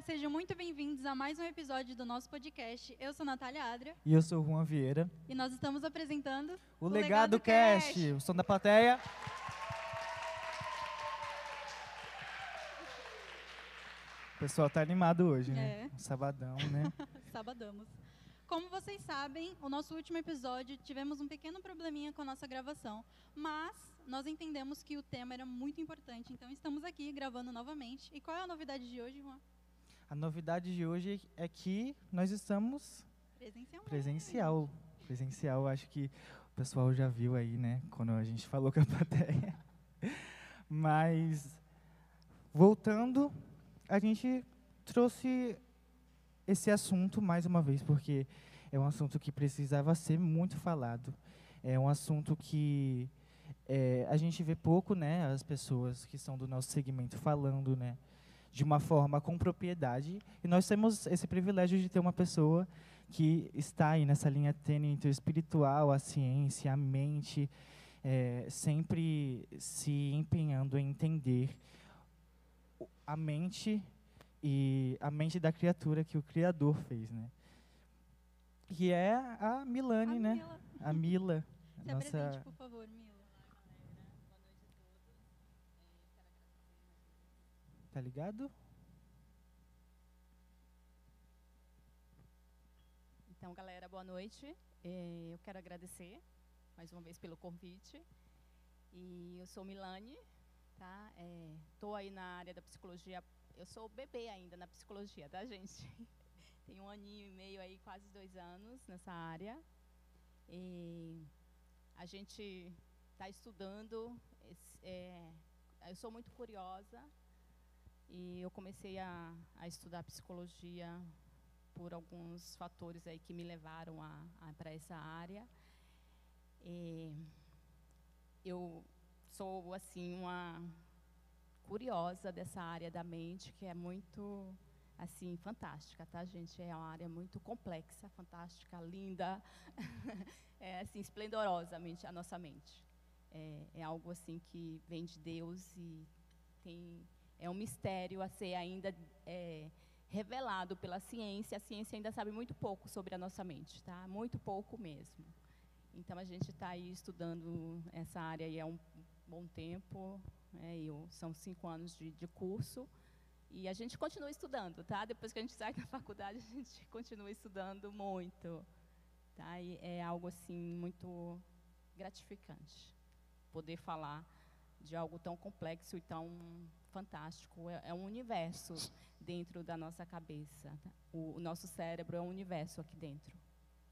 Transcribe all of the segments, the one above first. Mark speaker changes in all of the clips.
Speaker 1: galera, sejam muito bem-vindos a mais um episódio do nosso podcast. Eu sou Natália Adria.
Speaker 2: E eu sou o Juan Vieira.
Speaker 1: E nós estamos apresentando
Speaker 2: o, o Legado, Legado Cast. Cast. O som da plateia. O pessoal tá animado hoje, né? É. Sabadão, né?
Speaker 1: Sabadamos. Como vocês sabem, o nosso último episódio tivemos um pequeno probleminha com a nossa gravação, mas nós entendemos que o tema era muito importante, então estamos aqui gravando novamente. E qual é a novidade de hoje, Juan?
Speaker 2: A novidade de hoje é que nós estamos presencial. Presencial, acho que o pessoal já viu aí, né, quando a gente falou com a plateia. Mas voltando, a gente trouxe esse assunto mais uma vez, porque é um assunto que precisava ser muito falado. É um assunto que é, a gente vê pouco, né, as pessoas que são do nosso segmento falando, né, de uma forma com propriedade. E nós temos esse privilégio de ter uma pessoa que está aí nessa linha tênue entre o espiritual, a ciência, a mente, é, sempre se empenhando em entender a mente e a mente da criatura que o Criador fez, né? Que é a Milane, a né? Mila. A Mila.
Speaker 1: Se nossa... por favor, Mila.
Speaker 2: Tá ligado?
Speaker 3: Então, galera, boa noite. É, eu quero agradecer mais uma vez pelo convite. E eu sou Milane, tá? Estou é, aí na área da psicologia eu sou bebê ainda na psicologia, tá, gente? Tenho um aninho e meio aí, quase dois anos nessa área. E a gente está estudando. É, eu sou muito curiosa e eu comecei a, a estudar psicologia por alguns fatores aí que me levaram para essa área. E eu sou assim uma curiosa dessa área da mente, que é muito assim fantástica, tá, gente? É uma área muito complexa, fantástica, linda, é assim esplendorosamente a nossa mente. É, é, algo assim que vem de Deus e tem é um mistério a ser ainda é, revelado pela ciência. A ciência ainda sabe muito pouco sobre a nossa mente, tá? Muito pouco mesmo. Então a gente está aí estudando essa área aí há um bom tempo. Né, eu, são cinco anos de, de curso. E a gente continua estudando, tá? Depois que a gente sai da faculdade, a gente continua estudando muito. Tá? E é algo, assim, muito gratificante. Poder falar de algo tão complexo e tão fantástico. É, é um universo dentro da nossa cabeça. Tá? O, o nosso cérebro é um universo aqui dentro.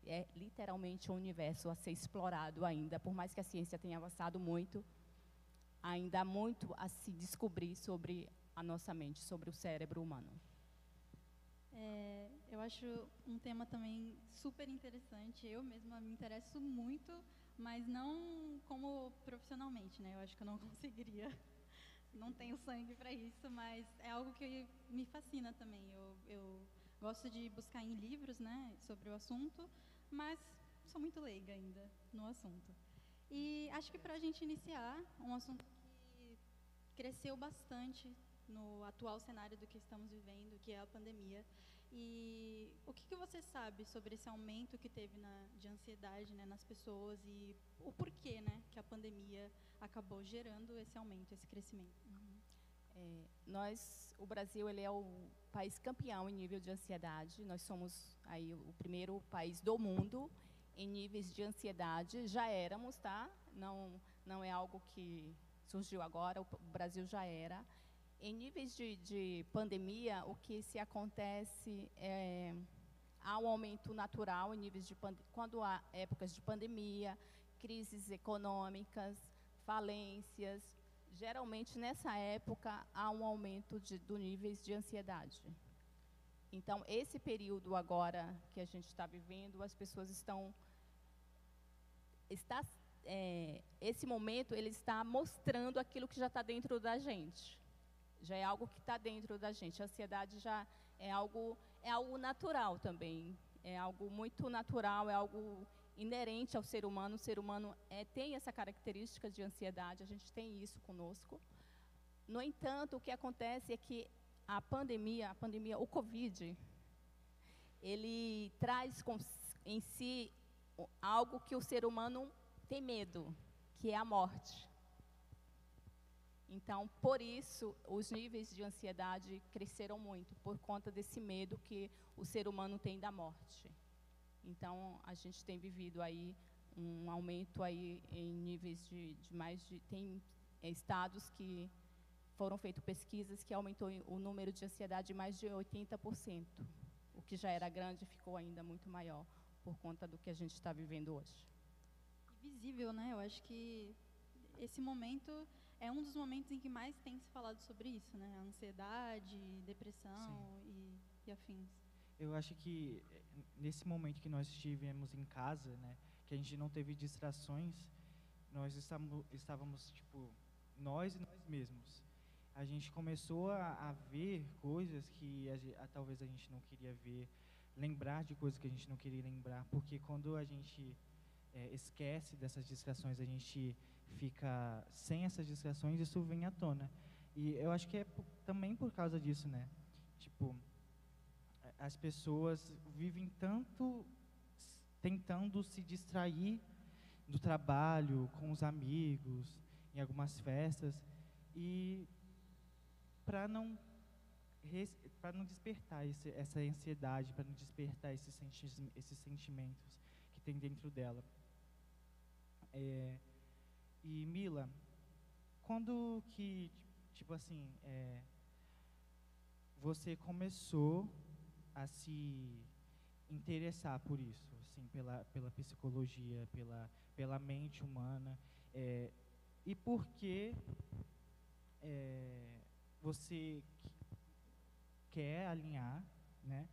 Speaker 3: É literalmente um universo a ser explorado ainda, por mais que a ciência tenha avançado muito, ainda há muito a se descobrir sobre a nossa mente, sobre o cérebro humano.
Speaker 1: É, eu acho um tema também super interessante. Eu mesma me interesso muito, mas não como profissionalmente, né? Eu acho que eu não conseguiria. Não tenho sangue para isso, mas é algo que me fascina também. Eu, eu gosto de buscar em livros, né, sobre o assunto, mas sou muito leiga ainda no assunto. E acho que para a gente iniciar, um assunto que cresceu bastante no atual cenário do que estamos vivendo, que é a pandemia. E o que, que você sabe sobre esse aumento que teve na, de ansiedade né, nas pessoas e o porquê né, que a pandemia acabou gerando esse aumento, esse crescimento? Uhum.
Speaker 3: É, nós, o Brasil, ele é o país campeão em nível de ansiedade. Nós somos aí o primeiro país do mundo em níveis de ansiedade, já éramos, tá? Não, não é algo que surgiu agora, o Brasil já era. Em níveis de, de pandemia, o que se acontece é há um aumento natural em níveis de quando há épocas de pandemia, crises econômicas, falências, geralmente nessa época há um aumento de, do níveis de ansiedade. Então, esse período agora que a gente está vivendo, as pessoas estão está, é, esse momento ele está mostrando aquilo que já está dentro da gente. Já é algo que está dentro da gente. A ansiedade já é algo, é algo natural também. É algo muito natural, é algo inerente ao ser humano. O ser humano é, tem essa característica de ansiedade, a gente tem isso conosco. No entanto, o que acontece é que a pandemia, a pandemia, o Covid, ele traz em si algo que o ser humano tem medo, que é a morte. Então, por isso, os níveis de ansiedade cresceram muito, por conta desse medo que o ser humano tem da morte. Então, a gente tem vivido aí um aumento aí em níveis de, de mais de... Tem estados que foram feitas pesquisas que aumentou o número de ansiedade mais de 80%. O que já era grande ficou ainda muito maior por conta do que a gente está vivendo hoje.
Speaker 1: Visível, né? Eu acho que esse momento é um dos momentos em que mais tem se falado sobre isso, né? Ansiedade, depressão e, e, afins.
Speaker 2: Eu acho que eh, nesse momento que nós estivemos em casa, né, que a gente não teve distrações, nós estávamos, estávamos tipo, nós e nós mesmos. A gente começou a, a ver coisas que a, a, talvez a gente não queria ver, lembrar de coisas que a gente não queria lembrar, porque quando a gente é, esquece dessas distrações, a gente fica sem essas distrações, isso vem à tona. E eu acho que é também por causa disso, né? Tipo, as pessoas vivem tanto tentando se distrair do trabalho, com os amigos, em algumas festas, e para não para não despertar esse, essa ansiedade, para não despertar esses, senti esses sentimentos que tem dentro dela. É, e Mila, quando que, tipo assim, é, você começou a se interessar por isso, assim, pela, pela psicologia, pela, pela mente humana, é, e por que é, você quer alinhar, né,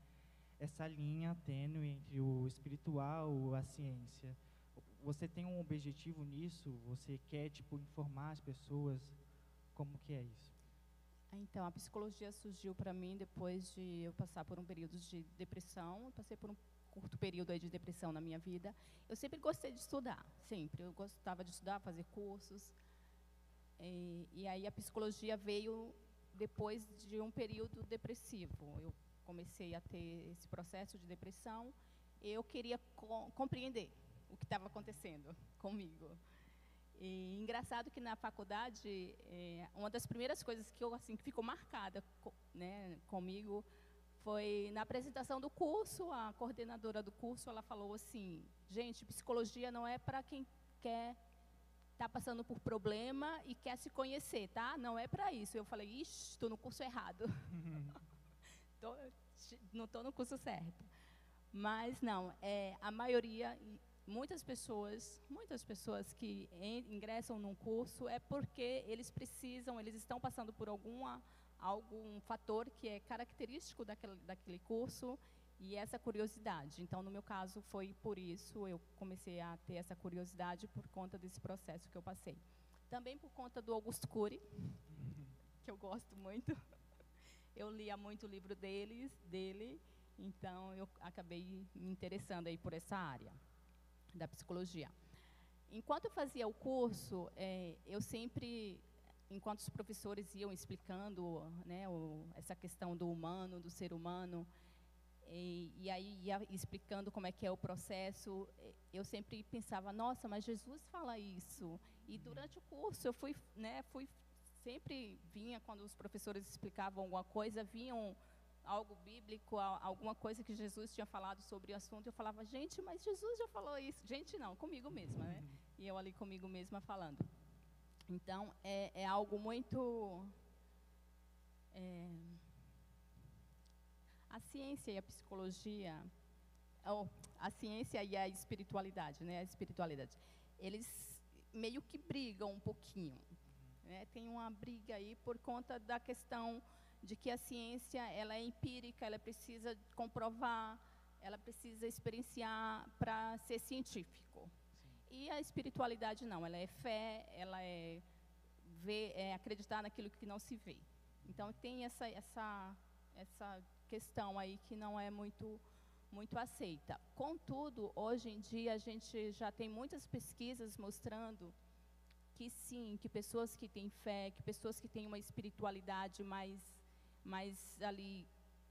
Speaker 2: essa linha tênue entre o espiritual, a ciência, você tem um objetivo nisso? Você quer tipo informar as pessoas? Como que é isso?
Speaker 3: Então, a psicologia surgiu para mim depois de eu passar por um período de depressão. Eu passei por um curto período aí de depressão na minha vida. Eu sempre gostei de estudar, sempre. Eu gostava de estudar, fazer cursos. E, e aí a psicologia veio depois de um período depressivo. Eu comecei a ter esse processo de depressão. Eu queria co compreender o que estava acontecendo comigo. E engraçado que na faculdade, é, uma das primeiras coisas que eu assim que ficou marcada, né, comigo foi na apresentação do curso, a coordenadora do curso, ela falou assim: "Gente, psicologia não é para quem quer está passando por problema e quer se conhecer, tá? Não é para isso. Eu falei, ixi, estou no curso errado. tô, não estou no curso certo. Mas não, é, a maioria, muitas pessoas, muitas pessoas que ingressam num curso é porque eles precisam, eles estão passando por alguma algum fator que é característico daquele, daquele curso e essa curiosidade. Então, no meu caso, foi por isso eu comecei a ter essa curiosidade por conta desse processo que eu passei. Também por conta do Augusto Cury, que eu gosto muito. Eu lia muito o livro deles, dele, então eu acabei me interessando aí por essa área da psicologia. Enquanto eu fazia o curso, é, eu sempre, enquanto os professores iam explicando né, o, essa questão do humano, do ser humano, e, e, aí ia explicando como é que é o processo, eu sempre pensava, nossa, mas Jesus fala isso. E durante o curso eu fui, né, fui sempre vinha quando os professores explicavam alguma coisa, vinham algo bíblico, alguma coisa que Jesus tinha falado sobre o assunto, eu falava, gente, mas Jesus já falou isso. Gente, não, comigo mesma, né? E eu ali comigo mesma falando. Então, é, é algo muito. É, a ciência e a psicologia, ou a ciência e a espiritualidade, né? A espiritualidade, eles meio que brigam um pouquinho. Né? Tem uma briga aí por conta da questão de que a ciência ela é empírica, ela precisa comprovar, ela precisa experienciar para ser científico. Sim. E a espiritualidade não, ela é fé, ela é ver, é acreditar naquilo que não se vê. Então tem essa essa essa questão aí que não é muito muito aceita. Contudo, hoje em dia a gente já tem muitas pesquisas mostrando que sim, que pessoas que têm fé, que pessoas que têm uma espiritualidade mais mais ali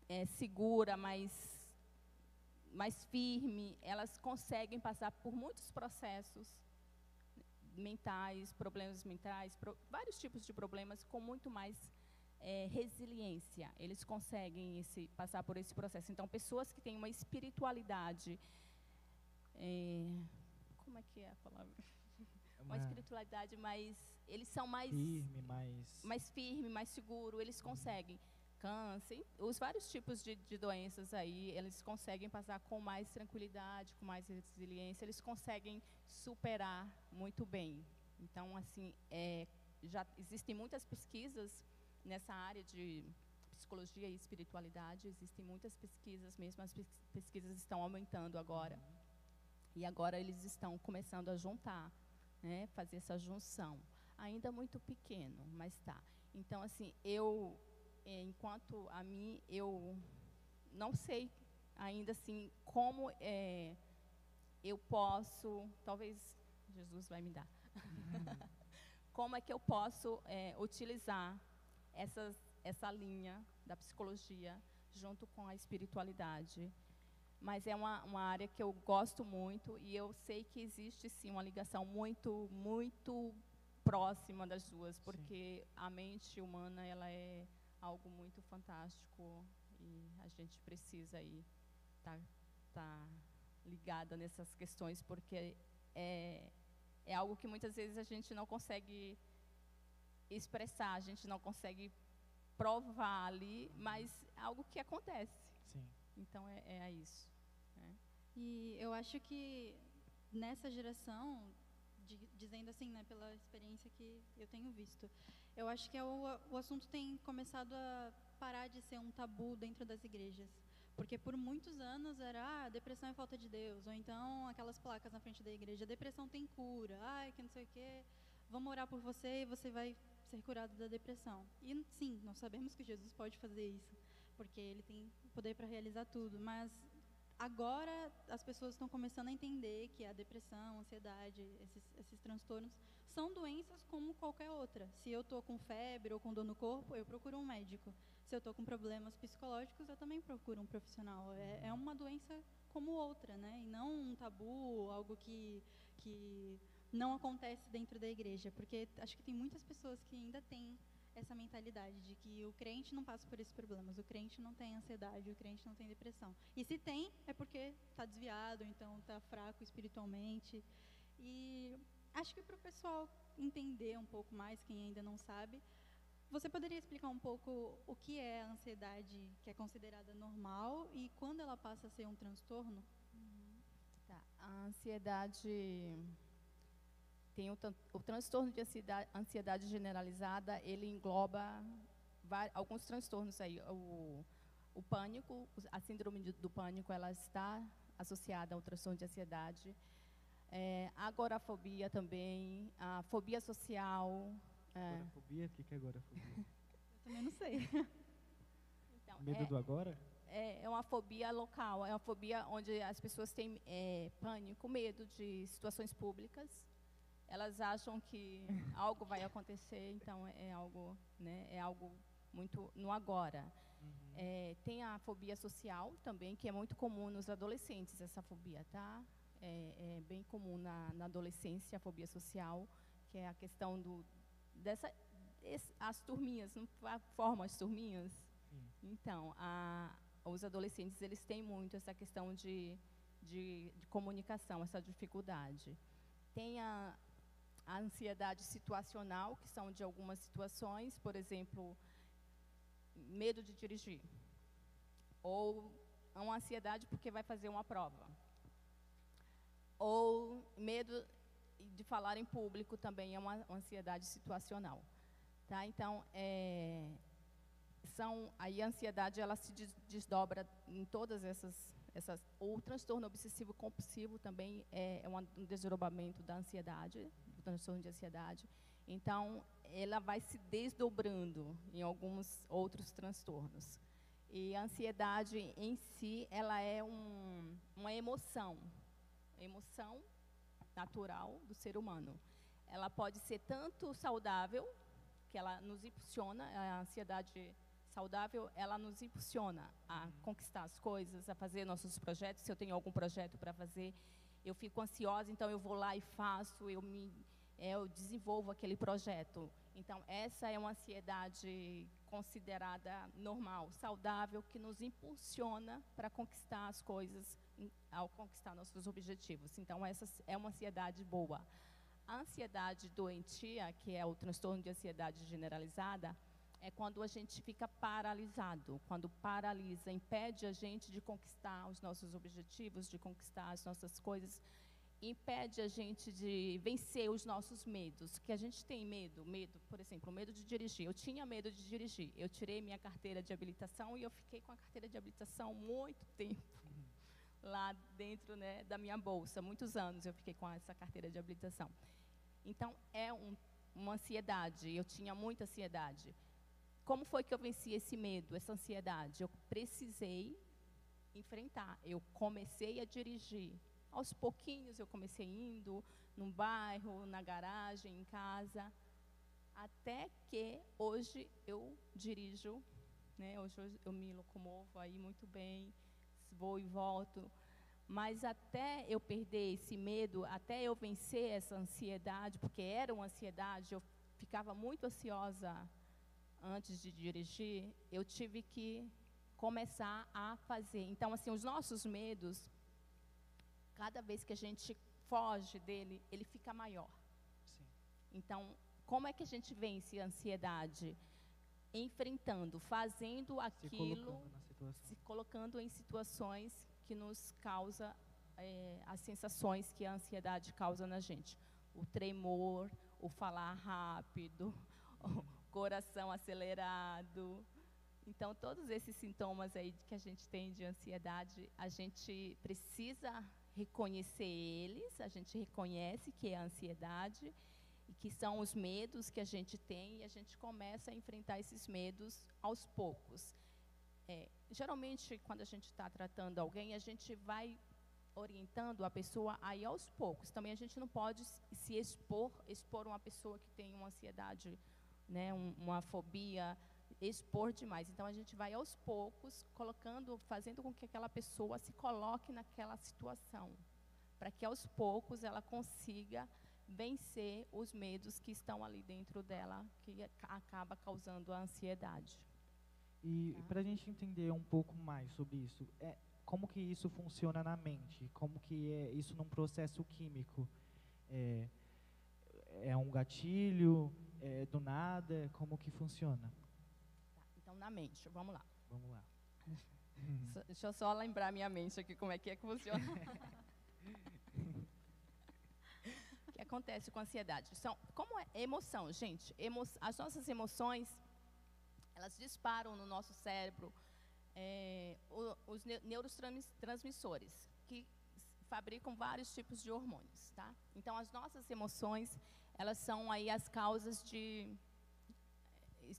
Speaker 3: é, segura, mais mais firme, elas conseguem passar por muitos processos mentais, problemas mentais, pro, vários tipos de problemas com muito mais é, resiliência. Eles conseguem esse, passar por esse processo. Então, pessoas que têm uma espiritualidade, é, como é que é a palavra? Uma, uma espiritualidade mais, eles são mais
Speaker 2: firme, mais
Speaker 3: mais firme, mais seguro. Eles conseguem câncer, os vários tipos de, de, doenças aí, eles conseguem passar com mais tranquilidade, com mais resiliência, eles conseguem superar muito bem. Então, assim, é, já existem muitas pesquisas nessa área de psicologia e espiritualidade, existem muitas pesquisas mesmo, as pesquisas estão aumentando agora. E agora eles estão começando a juntar, né, fazer essa junção. Ainda muito pequeno, mas tá. Então, assim, eu enquanto a mim, eu não sei ainda assim como é, eu posso, talvez Jesus vai me dar, como é que eu posso é, utilizar essas, essa linha da psicologia junto com a espiritualidade. Mas é uma, uma área que eu gosto muito e eu sei que existe sim uma ligação muito, muito próxima das duas, porque sim. a mente humana ela é algo muito fantástico e a gente precisa aí estar tá, tá ligada nessas questões porque é, é algo que muitas vezes a gente não consegue expressar, a gente não consegue provar ali, mas é algo que acontece.
Speaker 2: Sim.
Speaker 3: Então é, é isso. Né?
Speaker 1: E eu acho que nessa geração, de, dizendo assim, né, pela experiência que eu tenho visto, eu acho que é o, o assunto tem começado a parar de ser um tabu dentro das igrejas. Porque por muitos anos era, ah, depressão é falta de Deus. Ou então aquelas placas na frente da igreja, depressão tem cura, ai, que não sei o quê, vamos orar por você e você vai ser curado da depressão. E sim, nós sabemos que Jesus pode fazer isso, porque ele tem poder para realizar tudo. Mas agora as pessoas estão começando a entender que a depressão, a ansiedade, esses, esses transtornos são doenças como qualquer outra. Se eu estou com febre ou com dor no corpo, eu procuro um médico. Se eu estou com problemas psicológicos, eu também procuro um profissional. É, é, uma doença como outra, né? E não um tabu, algo que, que não acontece dentro da igreja. Porque acho que tem muitas pessoas que ainda têm essa mentalidade de que o crente não passa por esses problemas, o crente não tem ansiedade, o crente não tem depressão. E se tem, é porque está desviado, então está fraco espiritualmente. E acho que para o pessoal entender um pouco mais, quem ainda não sabe, você poderia explicar um pouco o que é a ansiedade que é considerada normal e quando ela passa a ser um transtorno?
Speaker 3: Tá. A ansiedade tem o, o transtorno de ansiedade, ansiedade, generalizada, ele engloba alguns transtornos aí. O, o pânico, a síndrome do pânico, ela está associada ao transtorno de ansiedade é, agorafobia também, a fobia social.
Speaker 2: É. Agorafobia? O que é agorafobia?
Speaker 1: Eu também não sei.
Speaker 2: Então, Medo é, do agora?
Speaker 3: É, é, uma fobia local, é uma fobia onde as pessoas têm é, pânico, medo de situações públicas. Elas acham que algo vai acontecer, então é, é algo, né, é algo muito no agora. Uhum. É, tem a fobia social também, que é muito comum nos adolescentes, essa fobia, tá? É, é bem comum na, na, adolescência, a fobia social, que é a questão do, dessa, esse, as turminhas, não formam as turminhas? Sim. Então, a, os adolescentes, eles têm muito essa questão de, de, de comunicação, essa dificuldade. Tem a, a ansiedade situacional, que são de algumas situações, por exemplo, medo de dirigir. Ou uma ansiedade porque vai fazer uma prova ou medo de falar em público também é uma ansiedade situacional. Tá? Então, é, são, aí a ansiedade ela se desdobra em todas essas, essas o transtorno obsessivo compulsivo também é, é um desdobramento da ansiedade, do transtorno de ansiedade. Então, ela vai se desdobrando em alguns outros transtornos. E a ansiedade em si, ela é um, uma emoção, emoção natural do ser humano. Ela pode ser tanto saudável, que ela nos impulsiona, a ansiedade saudável, ela nos impulsiona a conquistar as coisas, a fazer nossos projetos. Se eu tenho algum projeto para fazer, eu fico ansiosa, então eu vou lá e faço, eu me é, eu desenvolvo aquele projeto. Então, essa é uma ansiedade considerada normal, saudável, que nos impulsiona para conquistar as coisas, ao conquistar nossos objetivos. Então, essa é uma ansiedade boa. A ansiedade doentia, que é o transtorno de ansiedade generalizada, é quando a gente fica paralisado, quando paralisa, impede a gente de conquistar os nossos objetivos, de conquistar as nossas coisas, impede a gente de vencer os nossos medos, que a gente tem medo, medo, por exemplo, medo de dirigir. Eu tinha medo de dirigir. Eu tirei minha carteira de habilitação e eu fiquei com a carteira de habilitação muito tempo lá dentro né, da minha bolsa, muitos anos eu fiquei com essa carteira de habilitação. Então é um, uma ansiedade. Eu tinha muita ansiedade. Como foi que eu venci esse medo, essa ansiedade? Eu precisei enfrentar. Eu comecei a dirigir aos pouquinhos eu comecei indo num bairro, na garagem, em casa, até que hoje eu dirijo, né? Hoje eu me locomovo aí muito bem, vou e volto. Mas até eu perder esse medo, até eu vencer essa ansiedade, porque era uma ansiedade, eu ficava muito ansiosa antes de dirigir, eu tive que começar a fazer. Então, assim, os nossos medos, cada vez que a gente foge dele, ele fica maior. Sim. Então, como é que a gente vence a ansiedade? Enfrentando, fazendo aquilo, se, se colocando em situações que nos causa é, as sensações que a ansiedade causa na gente. O tremor, o falar rápido, o coração acelerado. Então, todos esses sintomas aí que a gente tem de ansiedade, a gente precisa reconhecer eles, a gente reconhece que é a ansiedade e que são os medos que a gente tem e a gente começa a enfrentar esses medos aos poucos. É, geralmente, quando a gente está tratando alguém, a gente vai orientando a pessoa aí aos poucos. Também a gente não pode se expor, expor uma pessoa que tem uma ansiedade, né, um, uma fobia, expor demais. Então a gente vai aos poucos colocando, fazendo com que aquela pessoa se coloque naquela situação, para que aos poucos ela consiga vencer os medos que estão ali dentro dela, que acaba causando a ansiedade.
Speaker 2: E tá? para a gente entender um pouco mais sobre isso, é, como que isso funciona na mente? Como que é isso num processo químico? É, é um gatilho? É do nada? Como que funciona?
Speaker 3: Na mente. Vamos lá.
Speaker 2: Vamos lá.
Speaker 3: Deixa eu só lembrar minha mente aqui como é que é que funciona. o que acontece com a ansiedade? São, como é emoção, gente? Emo, as nossas emoções, elas disparam no nosso cérebro é, os neurotransmissores, que fabricam vários tipos de hormônios, tá? Então, as nossas emoções, elas são aí as causas de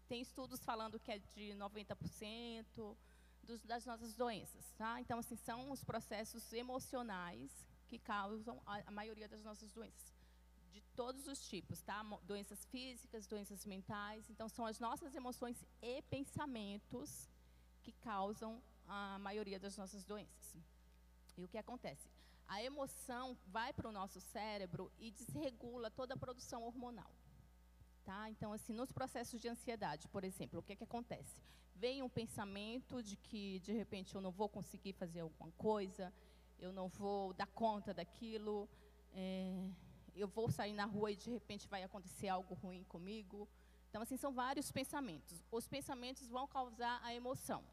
Speaker 3: tem estudos falando que é de 90% dos, das nossas doenças, tá? Então, assim, são os processos emocionais que causam a, a maioria das nossas doenças, de todos os tipos, tá? Doenças físicas, doenças mentais. Então, são as nossas emoções e pensamentos que causam a maioria das nossas doenças. E o que acontece? A emoção vai para o nosso cérebro e desregula toda a produção hormonal. Tá? Então, assim, nos processos de ansiedade, por exemplo, o que, é que acontece? Vem um pensamento de que, de repente, eu não vou conseguir fazer alguma coisa, eu não vou dar conta daquilo, é, eu vou sair na rua e, de repente, vai acontecer algo ruim comigo. Então, assim, são vários pensamentos. Os pensamentos vão causar a emoção.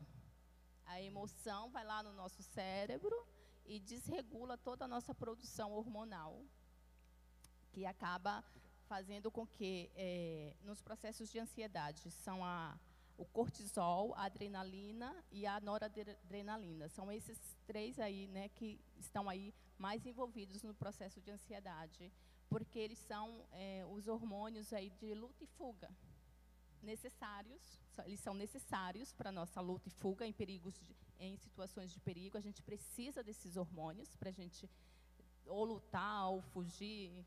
Speaker 3: A emoção vai lá no nosso cérebro e desregula toda a nossa produção hormonal, que acaba fazendo com que, é, nos processos de ansiedade, são a, o cortisol, a adrenalina e a noradrenalina. São esses três aí, né, que estão aí mais envolvidos no processo de ansiedade, porque eles são é, os hormônios aí de luta e fuga necessários, eles são necessários para a nossa luta e fuga em perigos, de, em situações de perigo. A gente precisa desses hormônios para a gente ou lutar ou fugir,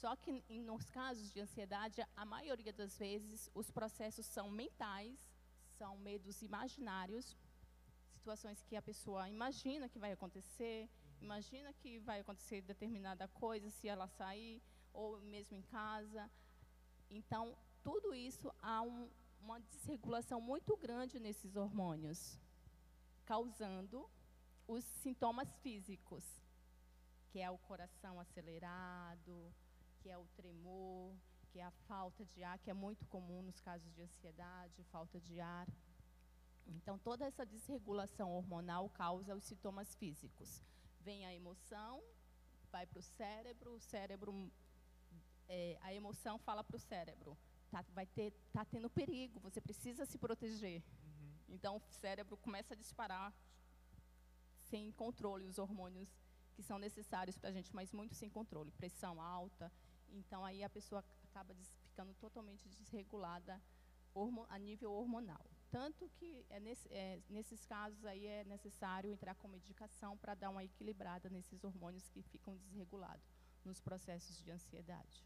Speaker 3: só que nos casos de ansiedade, a maioria das vezes os processos são mentais, são medos imaginários, situações que a pessoa imagina que vai acontecer, imagina que vai acontecer determinada coisa se ela sair, ou mesmo em casa. Então, tudo isso há um, uma desregulação muito grande nesses hormônios, causando os sintomas físicos, que é o coração acelerado, que é o tremor, que é a falta de ar, que é muito comum nos casos de ansiedade, falta de ar. Então, toda essa desregulação hormonal causa os sintomas físicos. Vem a emoção, vai para o cérebro, o cérebro, é, a emoção fala para o cérebro, tá, vai ter, tá tendo perigo, você precisa se proteger. Uhum. Então, o cérebro começa a disparar sem controle os hormônios que são necessários para a gente, mas muito sem controle, pressão alta. Então, aí a pessoa acaba ficando totalmente desregulada a nível hormonal. Tanto que é nesse, é, nesses casos aí é necessário entrar com medicação para dar uma equilibrada nesses hormônios que ficam desregulados nos processos de ansiedade.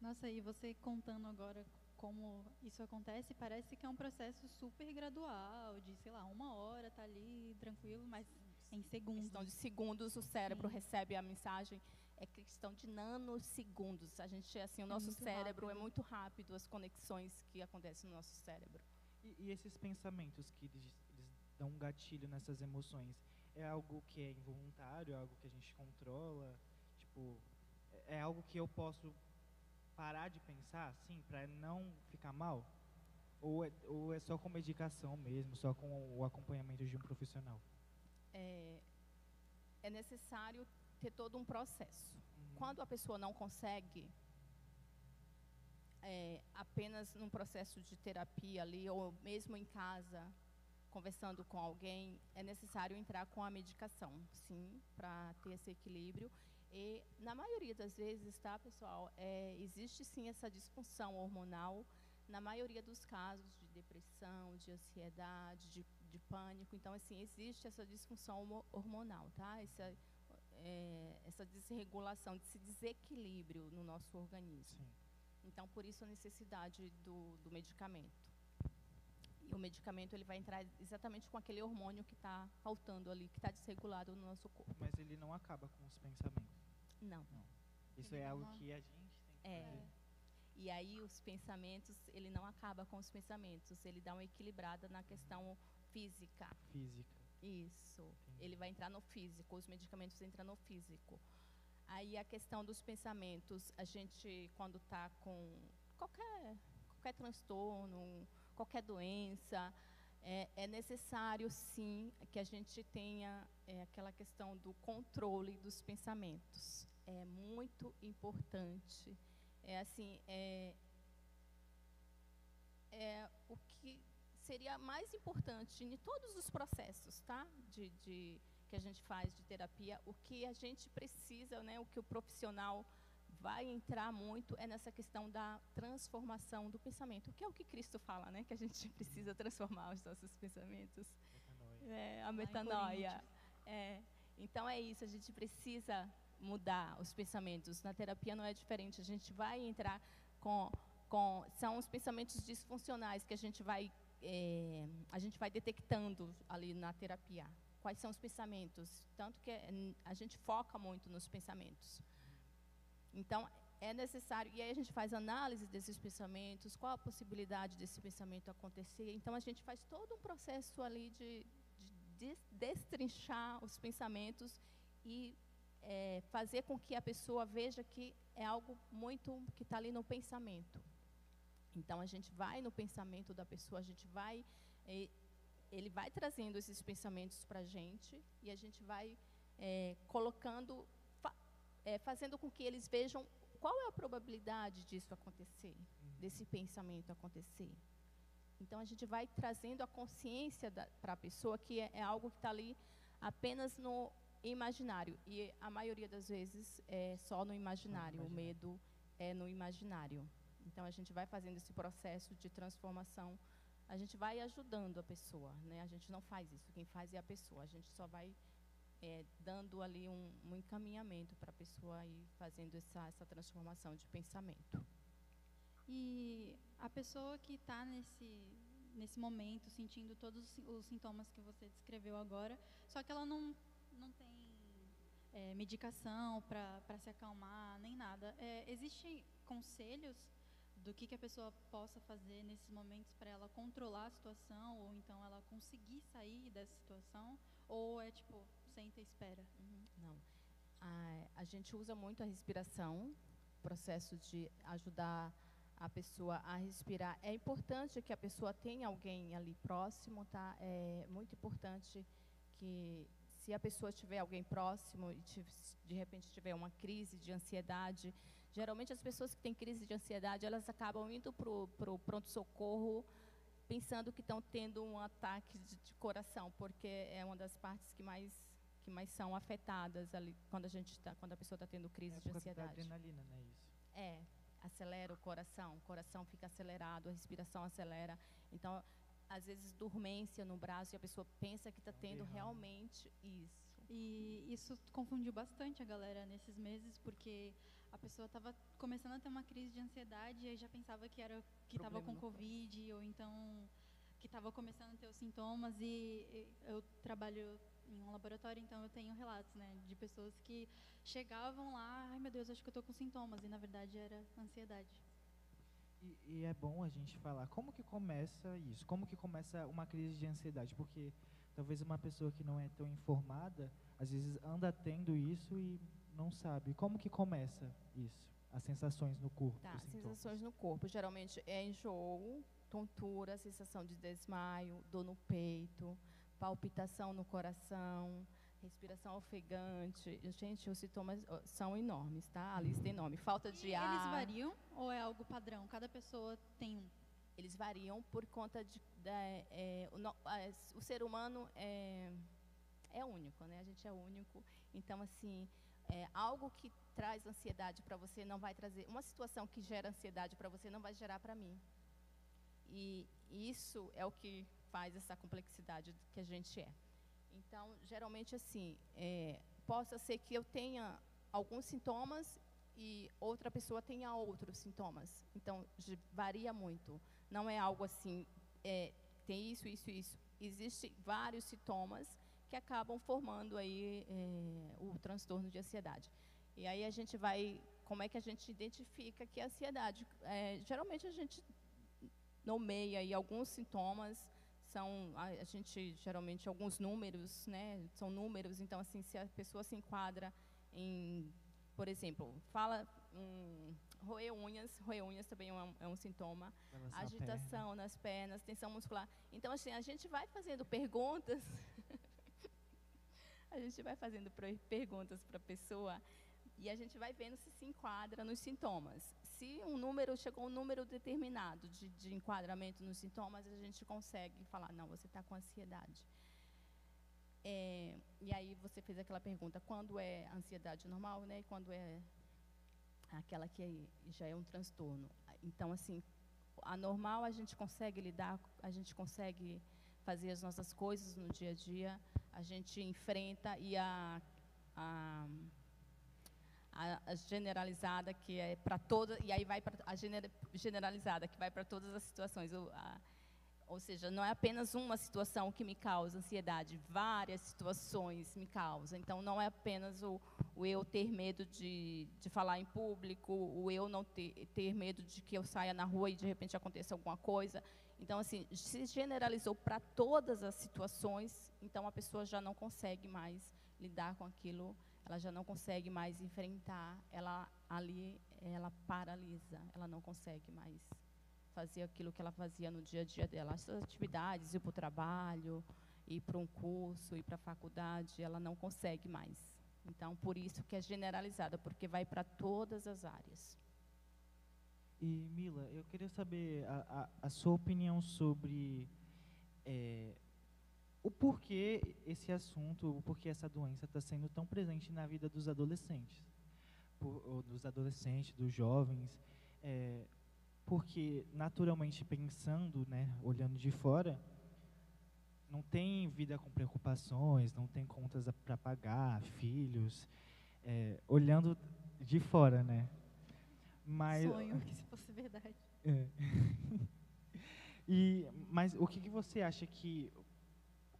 Speaker 1: Nossa, e você contando agora como isso acontece, parece que é um processo super gradual, de, sei lá, uma hora tá ali tranquilo, mas em segundos.
Speaker 3: Em questão de segundos o cérebro Sim. recebe a mensagem é questão de nanosegundos. A gente, assim, o é nosso cérebro é rápido. é muito rápido, as conexões que acontecem no nosso cérebro.
Speaker 2: E, e esses pensamentos que eles, eles, dão um gatilho nessas emoções, é algo que é involuntário, é algo que a gente controla? Tipo, é, é algo que eu posso parar de pensar, assim, para não ficar mal? Ou é, ou é só com medicação mesmo, só com o acompanhamento de um profissional?
Speaker 3: É, é necessário ter todo um processo. Uhum. Quando a pessoa não consegue, é, apenas num processo de terapia ali, ou mesmo em casa, conversando com alguém, é necessário entrar com a medicação, sim, para ter esse equilíbrio. E, na maioria das vezes, tá, pessoal, é, existe sim essa disfunção hormonal, na maioria dos casos de depressão, de ansiedade, de, de pânico. Então, assim, existe essa disfunção hormonal, tá? Essa, é, essa desregulação, esse desequilíbrio no nosso organismo. Sim. Então, por isso a necessidade do, do medicamento. E o medicamento ele vai entrar exatamente com aquele hormônio que está faltando ali, que está desregulado no nosso corpo.
Speaker 2: Mas ele não acaba com os pensamentos?
Speaker 3: Não. não.
Speaker 2: Isso ele é algo que a gente tem que é. fazer.
Speaker 3: E aí os pensamentos, ele não acaba com os pensamentos, ele dá uma equilibrada na questão física.
Speaker 2: Física.
Speaker 3: Isso. Entendi. Ele vai entrar no físico, os medicamentos entram no físico. Aí a questão dos pensamentos, a gente quando está com qualquer qualquer transtorno, qualquer doença, é, é, necessário sim que a gente tenha é, aquela questão do controle dos pensamentos. É muito importante. É assim, é, é o que seria mais importante em todos os processos, tá? De, de, que a gente faz de terapia, o que a gente precisa, né? O que o profissional vai entrar muito é nessa questão da transformação do pensamento, que é o que Cristo fala, né? Que a gente precisa transformar os nossos pensamentos. Metanoia. É, a metanoia. É. Então é isso, a gente precisa mudar os pensamentos. Na terapia não é diferente. A gente vai entrar com, com são os pensamentos disfuncionais que a gente vai é, a gente vai detectando ali na terapia quais são os pensamentos, tanto que a gente foca muito nos pensamentos. Então, é necessário, e aí a gente faz análise desses pensamentos, qual a possibilidade desse pensamento acontecer. Então, a gente faz todo um processo ali de, de destrinchar os pensamentos e é, fazer com que a pessoa veja que é algo muito que está ali no pensamento. Então a gente vai no pensamento da pessoa, a gente vai, é, ele vai trazendo esses pensamentos para a gente e a gente vai é, colocando, fa, é, fazendo com que eles vejam qual é a probabilidade disso acontecer, uhum. desse pensamento acontecer. Então a gente vai trazendo a consciência para a pessoa que é, é algo que está ali apenas no imaginário e a maioria das vezes é só no imaginário. O medo é no imaginário. Então a gente vai fazendo esse processo de transformação, a gente vai ajudando a pessoa, né? A gente não faz isso, quem faz é a pessoa. A gente só vai é, dando ali um, um encaminhamento para a pessoa ir fazendo essa, essa transformação de pensamento.
Speaker 1: E a pessoa que está nesse nesse momento, sentindo todos os sintomas que você descreveu agora, só que ela não, não tem é, medicação para se acalmar, nem nada. É, Existem conselhos do que, que a pessoa possa fazer nesses momentos para ela controlar a situação, ou então ela conseguir sair dessa situação, ou é tipo, senta e espera?
Speaker 3: Uhum. Não. A, a gente usa muito a respiração, processo de ajudar a pessoa a respirar. É importante que a pessoa tenha alguém ali próximo, tá? É muito importante que se a pessoa tiver alguém próximo e de repente tiver uma crise de ansiedade, geralmente as pessoas que têm crise de ansiedade, elas acabam indo para o pronto-socorro pensando que estão tendo um ataque de, de, coração, porque é uma das partes que mais que mais são afetadas ali quando a gente tá, quando a pessoa está tendo crise
Speaker 2: é
Speaker 3: de ansiedade.
Speaker 2: adrenalina, né, isso?
Speaker 3: É, acelera o coração, o coração fica acelerado, a respiração acelera. Então, às vezes, dormência no braço e a pessoa pensa que está tendo realmente isso.
Speaker 1: E isso confundiu bastante a galera nesses meses, porque a pessoa estava começando a ter uma crise de ansiedade e aí já pensava que era que estava com covid ou então que estava começando a ter os sintomas e eu trabalho em um laboratório, então eu tenho relatos, né, de pessoas que chegavam lá, ai meu Deus, acho que eu estou com sintomas, e na verdade era ansiedade.
Speaker 2: E, e, é bom a gente falar como que começa isso, como que começa uma crise de ansiedade, porque talvez uma pessoa que não é tão informada, às vezes anda tendo isso e não sabe. Como que começa isso? As sensações no corpo?
Speaker 3: Tá, sensações no corpo, geralmente é enjoo, tontura, sensação de desmaio, dor no peito, palpitação no coração, respiração ofegante. Gente, os sintomas são enormes, tá? A lista é enorme. Falta de
Speaker 1: e
Speaker 3: ar.
Speaker 1: Eles variam ou é algo padrão? Cada pessoa tem um?
Speaker 3: Eles variam por conta de. de é, o, o, ser humano é, é único, né? A gente é único. Então, assim, é, algo que traz ansiedade para você não vai trazer. Uma situação que gera ansiedade para você não vai gerar para mim. E isso é o que faz essa complexidade que a gente é. Então, geralmente assim, é, possa ser que eu tenha alguns sintomas e outra pessoa tenha outros sintomas. Então, varia muito. Não é algo assim, é, tem isso, isso, isso. Existem vários sintomas que acabam formando aí é, o transtorno de ansiedade. E aí a gente vai, como é que a gente identifica que é ansiedade? É, geralmente a gente nomeia aí alguns sintomas são a, a, gente geralmente alguns números, né? São números, então assim, se a pessoa se enquadra em, por exemplo, fala um, roer unhas, roer unhas também é um, é um sintoma, agitação perna. nas pernas, tensão muscular. Então assim, a gente vai fazendo perguntas, a gente vai fazendo perguntas para a pessoa e a gente vai vendo se se enquadra nos sintomas se um número chegou um número determinado de, de enquadramento nos sintomas, a gente consegue falar, não, você está com ansiedade. É, e aí você fez aquela pergunta, quando é ansiedade normal, né? E quando é aquela que já é um transtorno. Então, assim, a normal a gente consegue lidar, a gente consegue fazer as nossas coisas no dia a dia, a gente enfrenta e a, a a, generalizada que é para toda e aí vai para a gener, generalizada que vai para todas as situações. O, a, ou seja, não é apenas uma situação que me causa ansiedade, várias situações me causam. Então, não é apenas o, o eu ter medo de, de falar em público, o eu não ter, ter medo de que eu saia na rua e de repente aconteça alguma coisa. Então, assim, se generalizou para todas as situações, então a pessoa já não consegue mais lidar com aquilo ela já não consegue mais enfrentar, ela ali ela paralisa, ela não consegue mais fazer aquilo que ela fazia no dia a dia dela, as atividades, ir para o trabalho, ir para um curso, ir para a faculdade, ela não consegue mais. Então, por isso que é generalizada, porque vai para todas as áreas.
Speaker 2: E Mila, eu queria saber a, a, a sua opinião sobre é, o porquê esse assunto, o porquê essa doença está sendo tão presente na vida dos adolescentes, por, dos adolescentes, dos jovens, é, porque naturalmente pensando, né, olhando de fora, não tem vida com preocupações, não tem contas para pagar, filhos, é, olhando de fora, né?
Speaker 1: Mas sonho que se fosse verdade.
Speaker 2: É. E, mas o que, que você acha que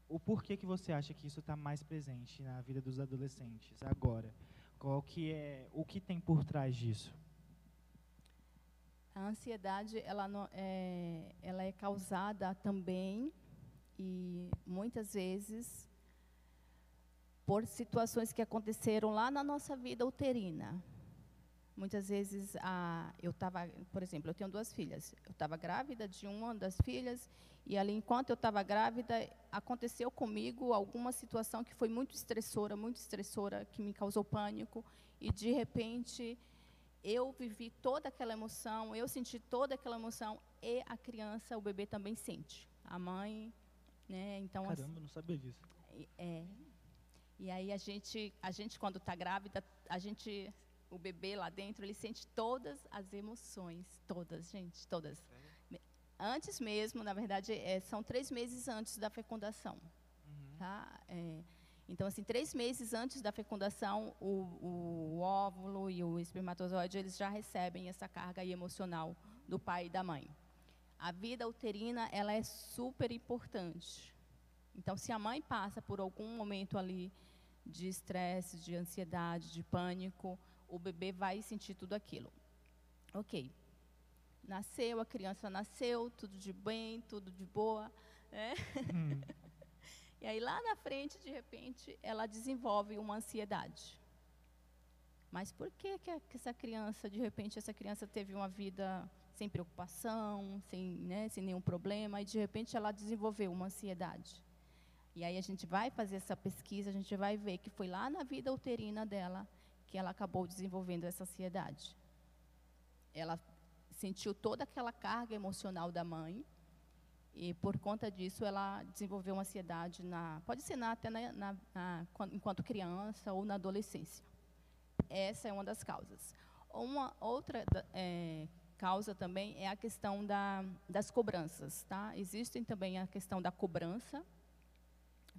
Speaker 2: o porquê que você acha que isso está mais presente na vida dos adolescentes agora? Qual que é o que tem por trás disso?
Speaker 3: A ansiedade ela, não, é, ela é causada também e muitas vezes por situações que aconteceram lá na nossa vida uterina. Muitas vezes, a, eu estava, por exemplo, eu tenho duas filhas. Eu estava grávida de uma das filhas e ali, enquanto eu estava grávida, aconteceu comigo alguma situação que foi muito estressora, muito estressora, que me causou pânico. E de repente, eu vivi toda aquela emoção, eu senti toda aquela emoção e a criança, o bebê também sente. A mãe, né? Então.
Speaker 2: Caramba, não sabia disso.
Speaker 3: É. E aí a gente, a gente quando está grávida, a gente o bebê lá dentro, ele sente todas as emoções, todas, gente, todas. Antes mesmo, na verdade, é, são três meses antes da fecundação. Uhum. Tá? É, então, assim, três meses antes da fecundação, o, o, óvulo e o espermatozoide, eles já recebem essa carga emocional do pai e da mãe. A vida uterina, ela é super importante. Então, se a mãe passa por algum momento ali de estresse, de ansiedade, de pânico, o bebê vai sentir tudo aquilo. Ok. Nasceu, a criança nasceu, tudo de bem, tudo de boa. Né? Hum. e aí lá na frente, de repente, ela desenvolve uma ansiedade. Mas por que, que essa criança, de repente, essa criança teve uma vida sem preocupação, sem, né, sem nenhum problema, e de repente ela desenvolveu uma ansiedade? E aí a gente vai fazer essa pesquisa, a gente vai ver que foi lá na vida uterina dela que ela acabou desenvolvendo essa ansiedade. Ela sentiu toda aquela carga emocional da mãe e por conta disso ela desenvolveu uma ansiedade na, pode ser na, até na, na, na, enquanto criança ou na adolescência. Essa é uma das causas. Uma outra é, causa também é a questão da, das cobranças, tá? Existem também a questão da cobrança,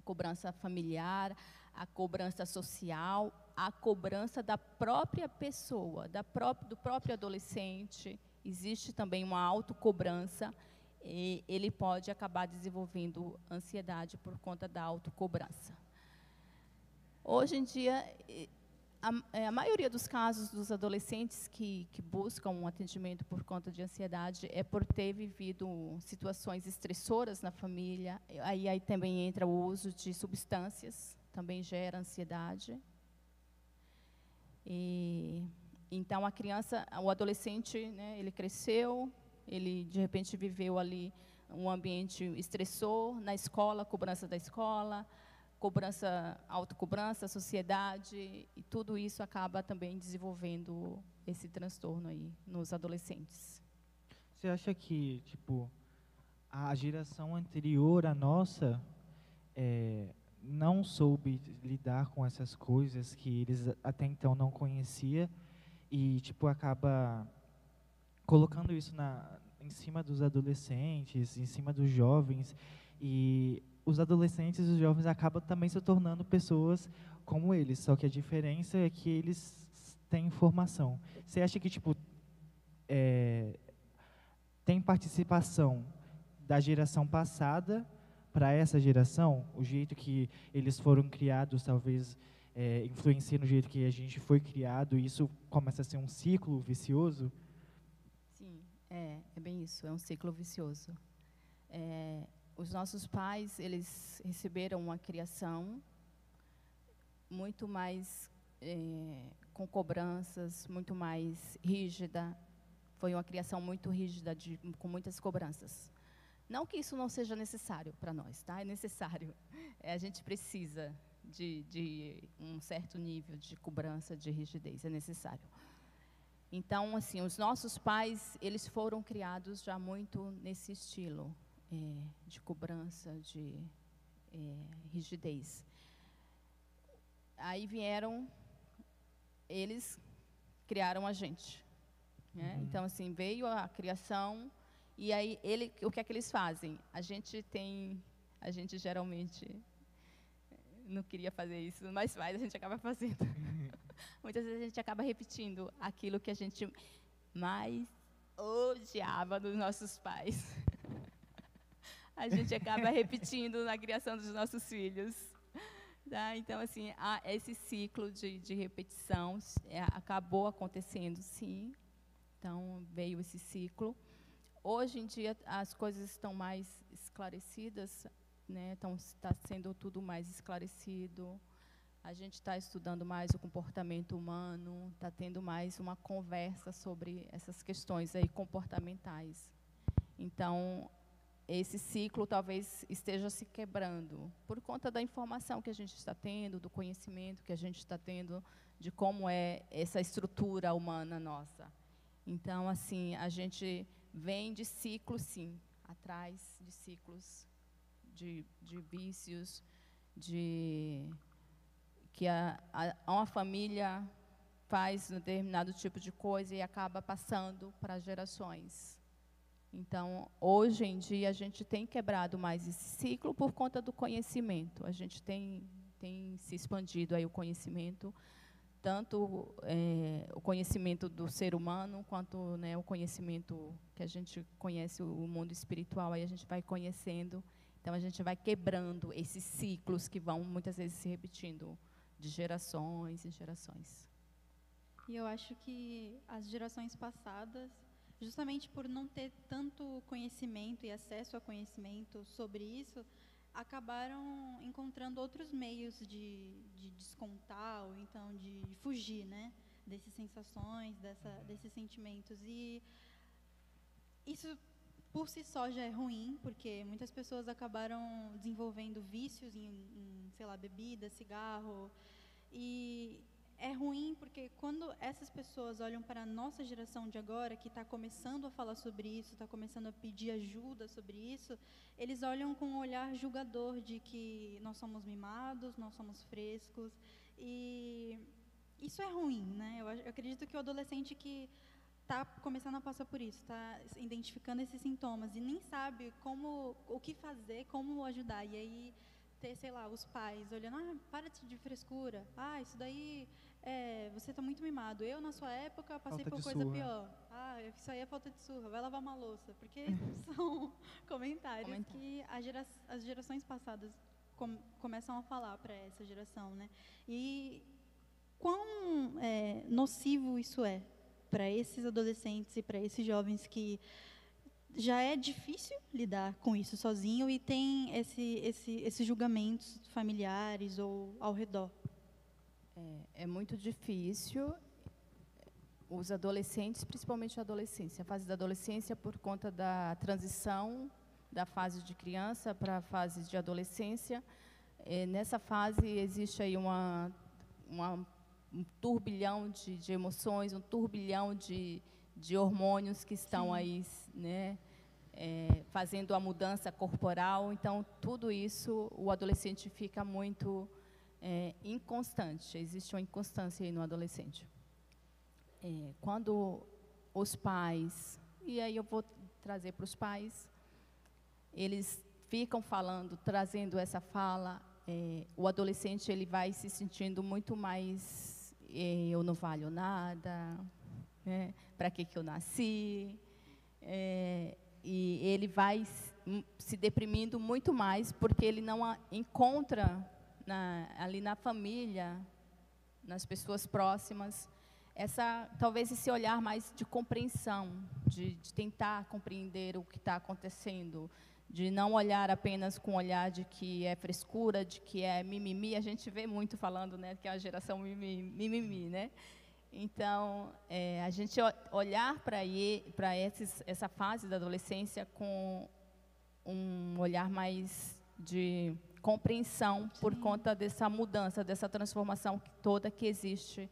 Speaker 3: cobrança familiar, a cobrança social, a cobrança da própria pessoa, da própria, do próprio adolescente. Existe também uma autocobrança e ele pode acabar desenvolvendo ansiedade por conta da autocobrança. Hoje em dia, a, é, a, maioria dos casos dos adolescentes que, que, buscam um atendimento por conta de ansiedade é por ter vivido situações estressoras na família. Aí, aí também entra o uso de substâncias, também gera ansiedade. E então a criança, o adolescente, né, ele cresceu, ele de repente viveu ali um ambiente estressor na escola, cobrança da escola, cobrança, autocobrança, sociedade, e tudo isso acaba também desenvolvendo esse transtorno aí nos adolescentes.
Speaker 2: Você acha que, tipo, a geração anterior à nossa é, não soube lidar com essas coisas que eles até então não conhecia e tipo acaba colocando isso na em cima dos adolescentes, em cima dos jovens e os adolescentes e os jovens acabam também se tornando pessoas como eles, só que a diferença é que eles têm informação. Você acha que tipo é, tem participação da geração passada para essa geração, o jeito que eles foram criados talvez é, influencia no jeito que a gente foi criado e isso começa a ser um ciclo vicioso?
Speaker 3: É, é bem isso, é um ciclo vicioso. É, os nossos pais, eles receberam uma criação muito mais é, com cobranças, muito mais rígida. Foi uma criação muito rígida, de, com muitas cobranças. Não que isso não seja necessário para nós, tá? É necessário. É, a gente precisa de, de, um certo nível de cobrança, de rigidez, é necessário. Então, assim, os nossos pais, eles foram criados já muito nesse estilo é, de cobrança, de é, rigidez. Aí vieram, eles criaram a gente. Né? Uhum. Então, assim, veio a criação e aí, ele, o que é que eles fazem? A gente tem, a gente geralmente não queria fazer isso, mas faz, a gente acaba fazendo. Muitas vezes a gente acaba repetindo aquilo que a gente mais odiava dos nossos pais. a gente acaba repetindo na criação dos nossos filhos. Tá? Então, assim, esse ciclo de, de repetição é, acabou acontecendo, sim. Então, veio esse ciclo. Hoje em dia, as coisas estão mais esclarecidas, né? Então, está sendo tudo mais esclarecido. A gente está estudando mais o comportamento humano, está tendo mais uma conversa sobre essas questões aí comportamentais. Então, esse ciclo talvez esteja se quebrando por conta da informação que a gente está tendo, do conhecimento que a gente está tendo de como é essa estrutura humana nossa. Então, assim, a gente vem de ciclos, sim, atrás de ciclos de, de vícios, de que a, a, uma família faz um determinado tipo de coisa e acaba passando para gerações. Então, hoje em dia, a gente tem quebrado mais esse ciclo por conta do conhecimento. A gente tem, tem se expandido aí o conhecimento, tanto é, o conhecimento do ser humano, quanto né, o conhecimento que a gente conhece, o mundo espiritual, aí a gente vai conhecendo. Então, a gente vai quebrando esses ciclos que vão muitas vezes se repetindo de gerações em gerações.
Speaker 1: E eu acho que as gerações passadas, justamente por não ter tanto conhecimento e acesso a conhecimento sobre isso, acabaram encontrando outros meios de, de descontar ou então de fugir, né, dessas sensações, dessa, desses sentimentos. E isso por si só já é ruim, porque muitas pessoas acabaram desenvolvendo vícios em, em sei lá, bebida, cigarro, e é ruim porque quando essas pessoas olham para a nossa geração de agora, que está começando a falar sobre isso, está começando a pedir ajuda sobre isso, eles olham com um olhar julgador de que nós somos mimados, nós somos frescos. E isso é ruim, né? Eu, acredito que o adolescente que está começando a passar por isso, está identificando esses sintomas e nem sabe como, o que fazer, como ajudar. E aí ter, sei lá, os pais olhando, ah, para de frescura, ah, isso daí, é, você está muito mimado. Eu, na sua época, passei falta por coisa surra. pior. Ah, isso aí é falta de surra, vai lavar uma louça. Porque são comentários que gera, as gerações passadas com, começam a falar para essa geração, né? E quão é, nocivo isso é para esses adolescentes e para esses jovens que já é difícil lidar com isso sozinho e tem esse, esse, esses julgamentos familiares ou ao redor.
Speaker 3: É, é, muito difícil. Os adolescentes, principalmente a adolescência, a fase da adolescência, por conta da transição da fase de criança para a fase de adolescência. É, nessa fase existe aí uma, uma um turbilhão de, de emoções, um turbilhão de, de hormônios que estão Sim. aí, né, é, fazendo a mudança corporal. Então, tudo isso, o adolescente fica muito é, inconstante. Existe uma inconstância aí no adolescente. É, quando os pais, e aí eu vou trazer para os pais, eles ficam falando, trazendo essa fala, é, o adolescente ele vai se sentindo muito mais eu não valho nada, né? para que, que eu nasci? É, e ele vai se deprimindo muito mais porque ele não encontra na, ali na família, nas pessoas próximas, essa talvez esse olhar mais de compreensão, de, de tentar compreender o que está acontecendo, de não olhar apenas com o olhar de que é frescura, de que é mimimi. A gente vê muito falando, né, que é a geração mimimi, né? Então, é, a gente olhar para essa fase da adolescência com um olhar mais de compreensão por conta dessa mudança, dessa transformação toda que existe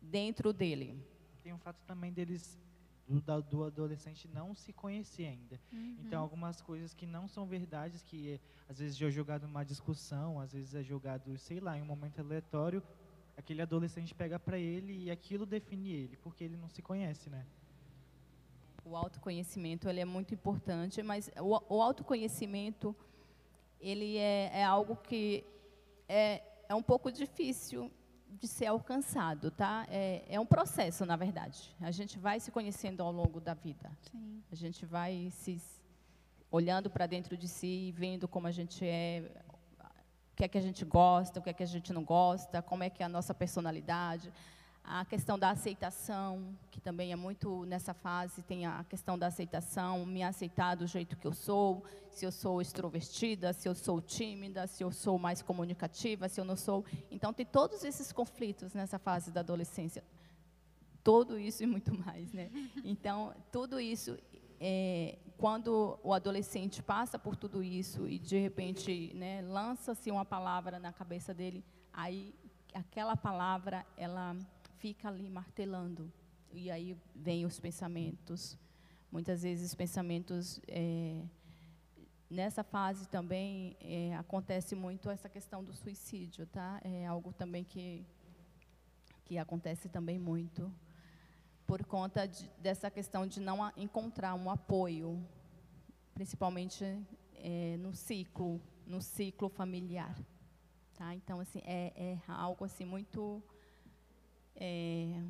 Speaker 3: dentro dele.
Speaker 2: Tem um fato também deles do, do adolescente não se conhecer ainda. Uhum. Então, algumas coisas que não são verdades, que às vezes é jogado numa discussão, às vezes é jogado, sei lá, em um momento aleatório, aquele adolescente pega para ele e aquilo define ele, porque ele não se conhece, né?
Speaker 3: O autoconhecimento ele é muito importante, mas o, o autoconhecimento ele é, é algo que é, é um pouco difícil de ser alcançado, tá? É, é um processo, na verdade. A gente vai se conhecendo ao longo da vida. Sim. A gente vai se olhando para dentro de si, vendo como a gente é, o que é que a gente gosta, o que é que a gente não gosta, como é que é a nossa personalidade. A questão da aceitação, que também é muito nessa fase, tem a questão da aceitação, me aceitar do jeito que eu sou, se eu sou extrovertida, se eu sou tímida, se eu sou mais comunicativa, se eu não sou. Então, tem todos esses conflitos nessa fase da adolescência. Tudo isso e muito mais, né? Então, tudo isso, é, quando o adolescente passa por tudo isso e, de repente, né, lança-se uma palavra na cabeça dele, aí aquela palavra, ela fica ali martelando. E aí vem os pensamentos. Muitas vezes os pensamentos. É, nessa fase também é, acontece muito essa questão do suicídio, tá? É algo também que, que acontece também muito por conta de, dessa questão de não encontrar um apoio, principalmente é, no ciclo, no ciclo familiar, tá? Então assim é, é algo assim muito é,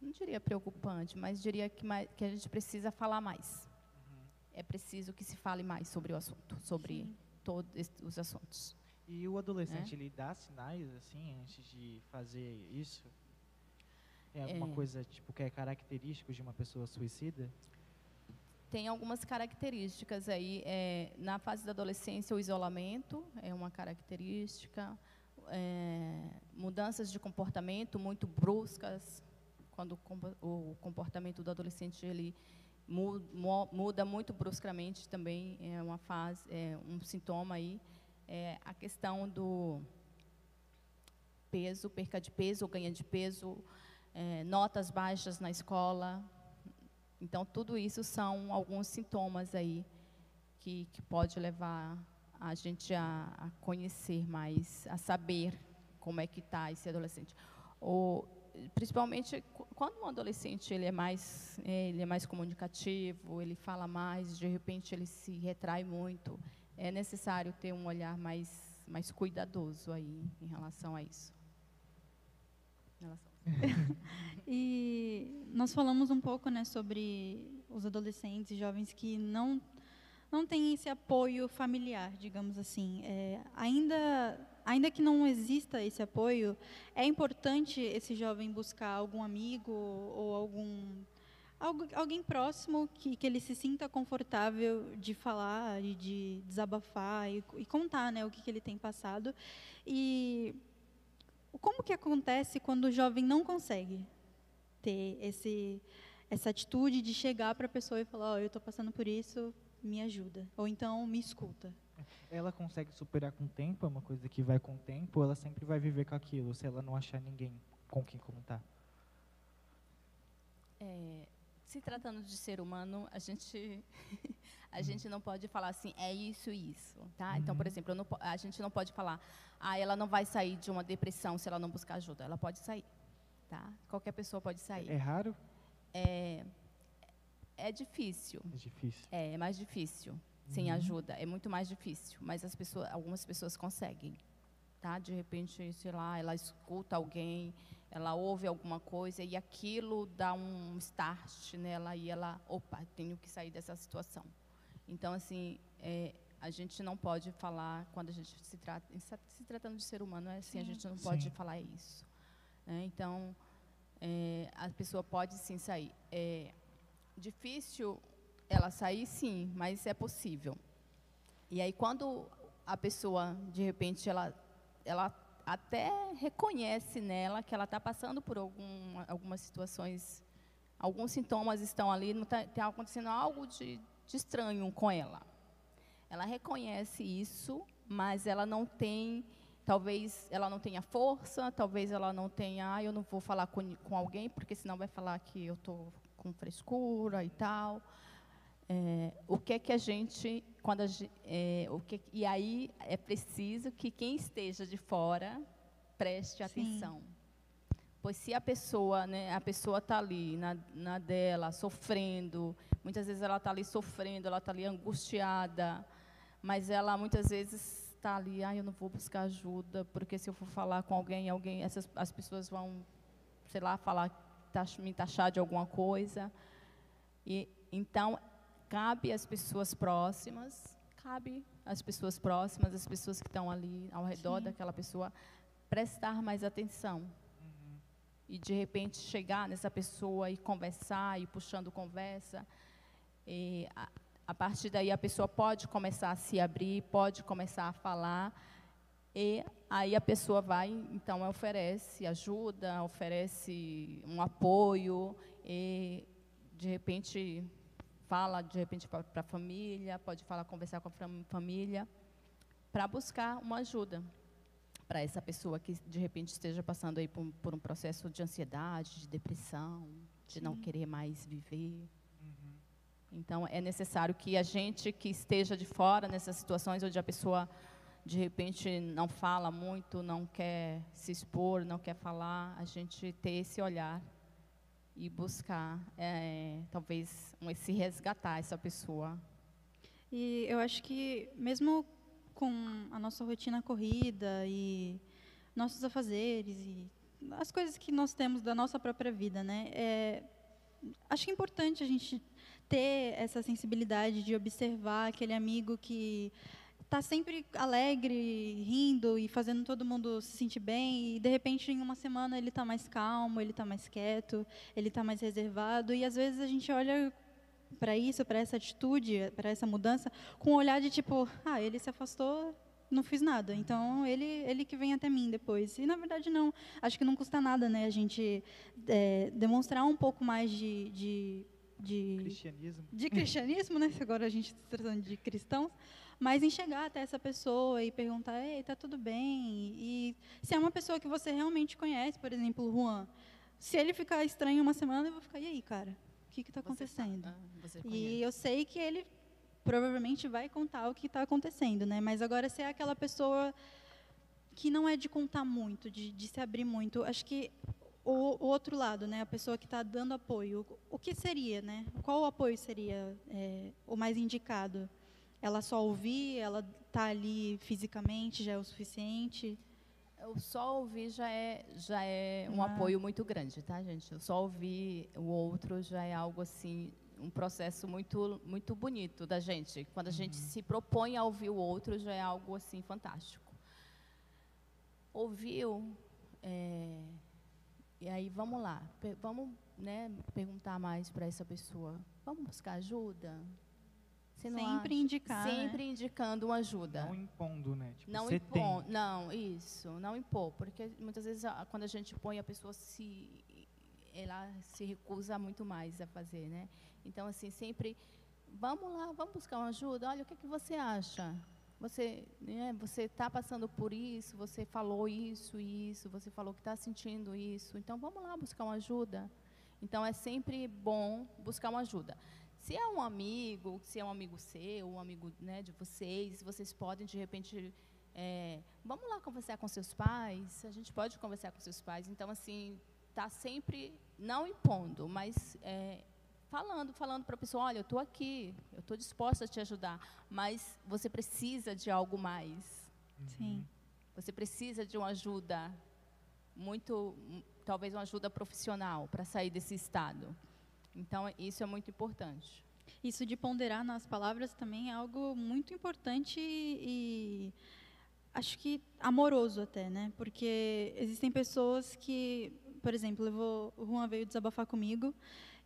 Speaker 3: não diria preocupante, mas diria que, mais, que a gente precisa falar mais. Uhum. É preciso que se fale mais sobre o assunto, sobre Sim. todos os assuntos.
Speaker 2: E o adolescente, é? ele dá sinais, assim, antes de fazer isso? Tem alguma é. coisa, tipo, que é característico de uma pessoa suicida?
Speaker 3: Tem algumas características aí. É, na fase da adolescência, o isolamento é uma característica é, mudanças de comportamento muito bruscas, quando o comportamento do adolescente ele muda muito bruscamente também. É uma fase, é um sintoma aí, é a questão do peso, perca de peso ganha de peso, é, notas baixas na escola. Então, tudo isso são alguns sintomas aí que, que pode levar a gente a, a conhecer mais, a saber como é que está esse adolescente. Ou, principalmente quando um adolescente ele é mais é, ele é mais comunicativo, ele fala mais, de repente ele se retrai muito, é necessário ter um olhar mais mais cuidadoso aí em relação a isso.
Speaker 1: e nós falamos um pouco, né, sobre os adolescentes e jovens que não não tem esse apoio familiar, digamos assim. É, ainda, ainda que não exista esse apoio, é importante esse jovem buscar algum amigo ou algum alguém próximo que, que ele se sinta confortável de falar e de desabafar e, e contar né, o que, que ele tem passado. E como que acontece quando o jovem não consegue ter esse, essa atitude de chegar para a pessoa e falar, oh, eu estou passando por isso, me ajuda. Ou então me escuta.
Speaker 2: Ela consegue superar com o tempo, é uma coisa que vai com o tempo, ela sempre vai viver com aquilo, se ela não achar ninguém com quem comentar?
Speaker 3: É, se tratando de ser humano, a gente a uhum. gente não pode falar assim, é isso e isso, tá? Uhum. Então, por exemplo, não, a gente não pode falar, ah, ela não vai sair de uma depressão se ela não buscar ajuda. Ela pode sair, tá? Qualquer pessoa pode sair.
Speaker 2: É raro?
Speaker 3: É, é difícil.
Speaker 2: É difícil.
Speaker 3: É, é mais difícil. Sem uhum. ajuda, é muito mais difícil. Mas as pessoas, algumas pessoas conseguem. Tá? De repente, sei lá, ela escuta alguém, ela ouve alguma coisa e aquilo dá um start nela e ela, opa, tenho que sair dessa situação. Então, assim, é, a gente não pode falar, quando a gente se trata, se tratando de ser humano, é assim, sim. a gente não pode sim. falar isso. Né? Então, é, a pessoa pode sim sair. É, Difícil ela sair, sim, mas é possível. E aí, quando a pessoa, de repente, ela, ela até reconhece nela que ela está passando por algum, algumas situações, alguns sintomas estão ali, não está tá acontecendo algo de, de estranho com ela. Ela reconhece isso, mas ela não tem, talvez ela não tenha força, talvez ela não tenha, ah, eu não vou falar com, com alguém, porque senão vai falar que eu estou com frescura e tal. É, o que é que a gente, quando a, é, o que, e aí é preciso que quem esteja de fora preste atenção. Sim. Pois se a pessoa, né, a pessoa está ali na, na dela, sofrendo, muitas vezes ela está ali sofrendo, ela está ali angustiada, mas ela muitas vezes está ali, ah, eu não vou buscar ajuda, porque se eu for falar com alguém, alguém, essas as pessoas vão, sei lá, falar me taxar de alguma coisa. E então cabe às pessoas próximas, cabe às pessoas próximas, às pessoas que estão ali ao redor Sim. daquela pessoa, prestar mais atenção. Uhum. E de repente chegar nessa pessoa e conversar, e puxando conversa. E a, a partir daí a pessoa pode começar a se abrir, pode começar a falar. E aí a pessoa vai, então oferece ajuda, oferece um apoio, e de repente fala de repente para a família, pode falar, conversar com a família, para buscar uma ajuda para essa pessoa que de repente esteja passando aí por, por um processo de ansiedade, de depressão, de não querer mais viver. Uhum. Então é necessário que a gente que esteja de fora nessas situações onde a pessoa de repente não fala muito, não quer se expor, não quer falar, a gente ter esse olhar e buscar, é, talvez, se resgatar essa pessoa.
Speaker 1: E eu acho que, mesmo com a nossa rotina corrida e nossos afazeres e as coisas que nós temos da nossa própria vida, né? É, acho é importante a gente ter essa sensibilidade de observar aquele amigo que está sempre alegre, rindo e fazendo todo mundo se sentir bem, e de repente em uma semana ele está mais calmo, ele está mais quieto, ele está mais reservado, e às vezes a gente olha para isso, para essa atitude, para essa mudança, com um olhar de tipo, ah, ele se afastou, não fiz nada, então ele ele que vem até mim depois. E na verdade não, acho que não custa nada, né, a gente é, demonstrar um pouco mais de, de de
Speaker 2: cristianismo,
Speaker 1: de cristianismo, né? Agora a gente está tratando de cristãos, mas em chegar até essa pessoa e perguntar, ei, tá tudo bem? E se é uma pessoa que você realmente conhece, por exemplo, o Juan, se ele ficar estranho uma semana, eu vou ficar, e aí, cara? O que está acontecendo? Você, ah, você e eu sei que ele provavelmente vai contar o que está acontecendo, né? Mas agora, se é aquela pessoa que não é de contar muito, de, de se abrir muito, acho que o, o, outro lado, né, a pessoa que está dando apoio, o, o, que seria, né? Qual o apoio seria é, o mais indicado? ela só ouvir, ela tá ali fisicamente já é o suficiente?
Speaker 3: O só ouvir já é já é um ah. apoio muito grande, tá, gente? O só ouvir o outro já é algo assim, um processo muito muito bonito da gente. Quando a gente uhum. se propõe a ouvir o outro, já é algo assim fantástico. Ouviu, é, e aí vamos lá, vamos né, perguntar mais para essa pessoa. Vamos buscar ajuda?
Speaker 1: sempre indicar.
Speaker 3: Sempre
Speaker 1: né?
Speaker 3: indicando uma ajuda.
Speaker 2: Não impondo, né? Tipo,
Speaker 3: não impor. Não, isso. Não impor. Porque muitas vezes quando a gente põe, a pessoa se. Ela se recusa muito mais a fazer, né? Então, assim, sempre. Vamos lá, vamos buscar uma ajuda. Olha, o que, é que você acha? Você né, você está passando por isso, você falou isso, isso, você falou que está sentindo isso. Então, vamos lá buscar uma ajuda. Então, é sempre bom buscar uma ajuda. Se é um amigo, se é um amigo seu, um amigo né, de vocês, vocês podem, de repente, é, vamos lá conversar com seus pais, a gente pode conversar com seus pais. Então, assim, está sempre, não impondo, mas é, falando, falando para a pessoa, olha, eu estou aqui, eu estou disposta a te ajudar, mas você precisa de algo mais.
Speaker 1: Sim.
Speaker 3: Você precisa de uma ajuda muito, talvez uma ajuda profissional para sair desse estado. Então, isso é muito importante.
Speaker 1: Isso de ponderar nas palavras também é algo muito importante e, acho que amoroso até, né? Porque existem pessoas que, por exemplo, eu vou, o Juan veio desabafar comigo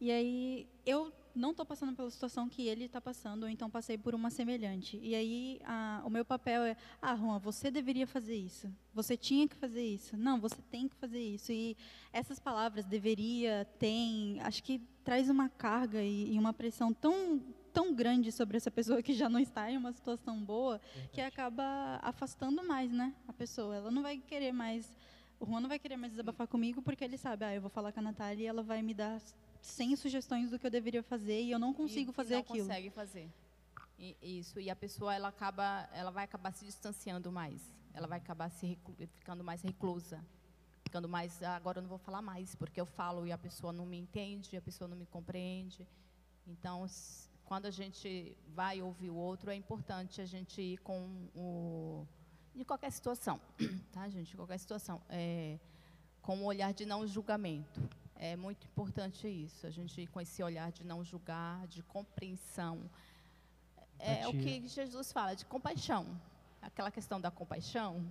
Speaker 1: e aí eu não estou passando pela situação que ele está passando, ou então passei por uma semelhante. E aí a, o meu papel é, ah, Juan, você deveria fazer isso. Você tinha que fazer isso. Não, você tem que fazer isso. E essas palavras deveria, tem, acho que traz uma carga e, e uma pressão tão tão grande sobre essa pessoa que já não está em uma situação boa, Verdade. que acaba afastando mais, né, a pessoa. Ela não vai querer mais o Juan não vai querer mais desabafar comigo porque ele sabe, ah, eu vou falar com a Natália e ela vai me dar 100 sugestões do que eu deveria fazer e eu não consigo
Speaker 3: e
Speaker 1: fazer
Speaker 3: não
Speaker 1: aquilo.
Speaker 3: Não consegue fazer. E, isso. E a pessoa ela acaba, ela vai acabar se distanciando mais. Ela vai acabar se ficando mais reclusa, ficando mais. Ah, agora eu não vou falar mais porque eu falo e a pessoa não me entende, a pessoa não me compreende. Então, quando a gente vai ouvir o outro, é importante a gente ir com o de qualquer situação, tá, gente? De qualquer situação, é, com um olhar de não julgamento. É, muito importante isso, a gente com esse olhar de não julgar, de compreensão. É, é o que Jesus fala, de compaixão. Aquela questão da compaixão,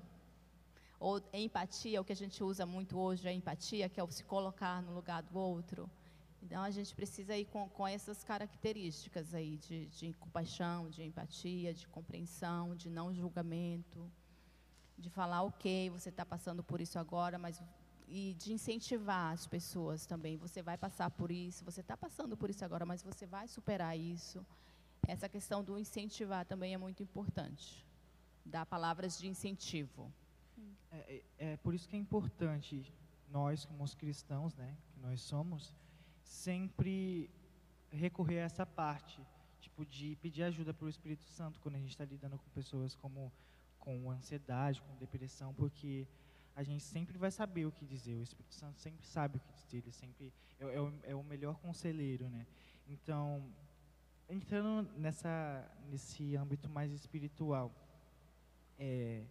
Speaker 3: ou empatia, o que a gente usa muito hoje é empatia, que é o se colocar no lugar do outro. Então a gente precisa ir com, com essas características aí de, de compaixão, de empatia, de compreensão, de não julgamento, de falar ok, você está passando por isso agora, mas e de incentivar as pessoas também. Você vai passar por isso, você está passando por isso agora, mas você vai superar isso. Essa questão do incentivar também é muito importante. Dar palavras de incentivo.
Speaker 2: É, é, é por isso que é importante nós, como os cristãos, né, que nós somos, sempre recorrer a essa parte, tipo de pedir ajuda para o Espírito Santo quando a gente está lidando com pessoas como com ansiedade, com depressão, porque a gente sempre vai saber o que dizer. O Espírito Santo sempre sabe o que dizer. Ele sempre é, é, o, é o melhor conselheiro, né? Então, entrando nessa nesse âmbito mais espiritual, é,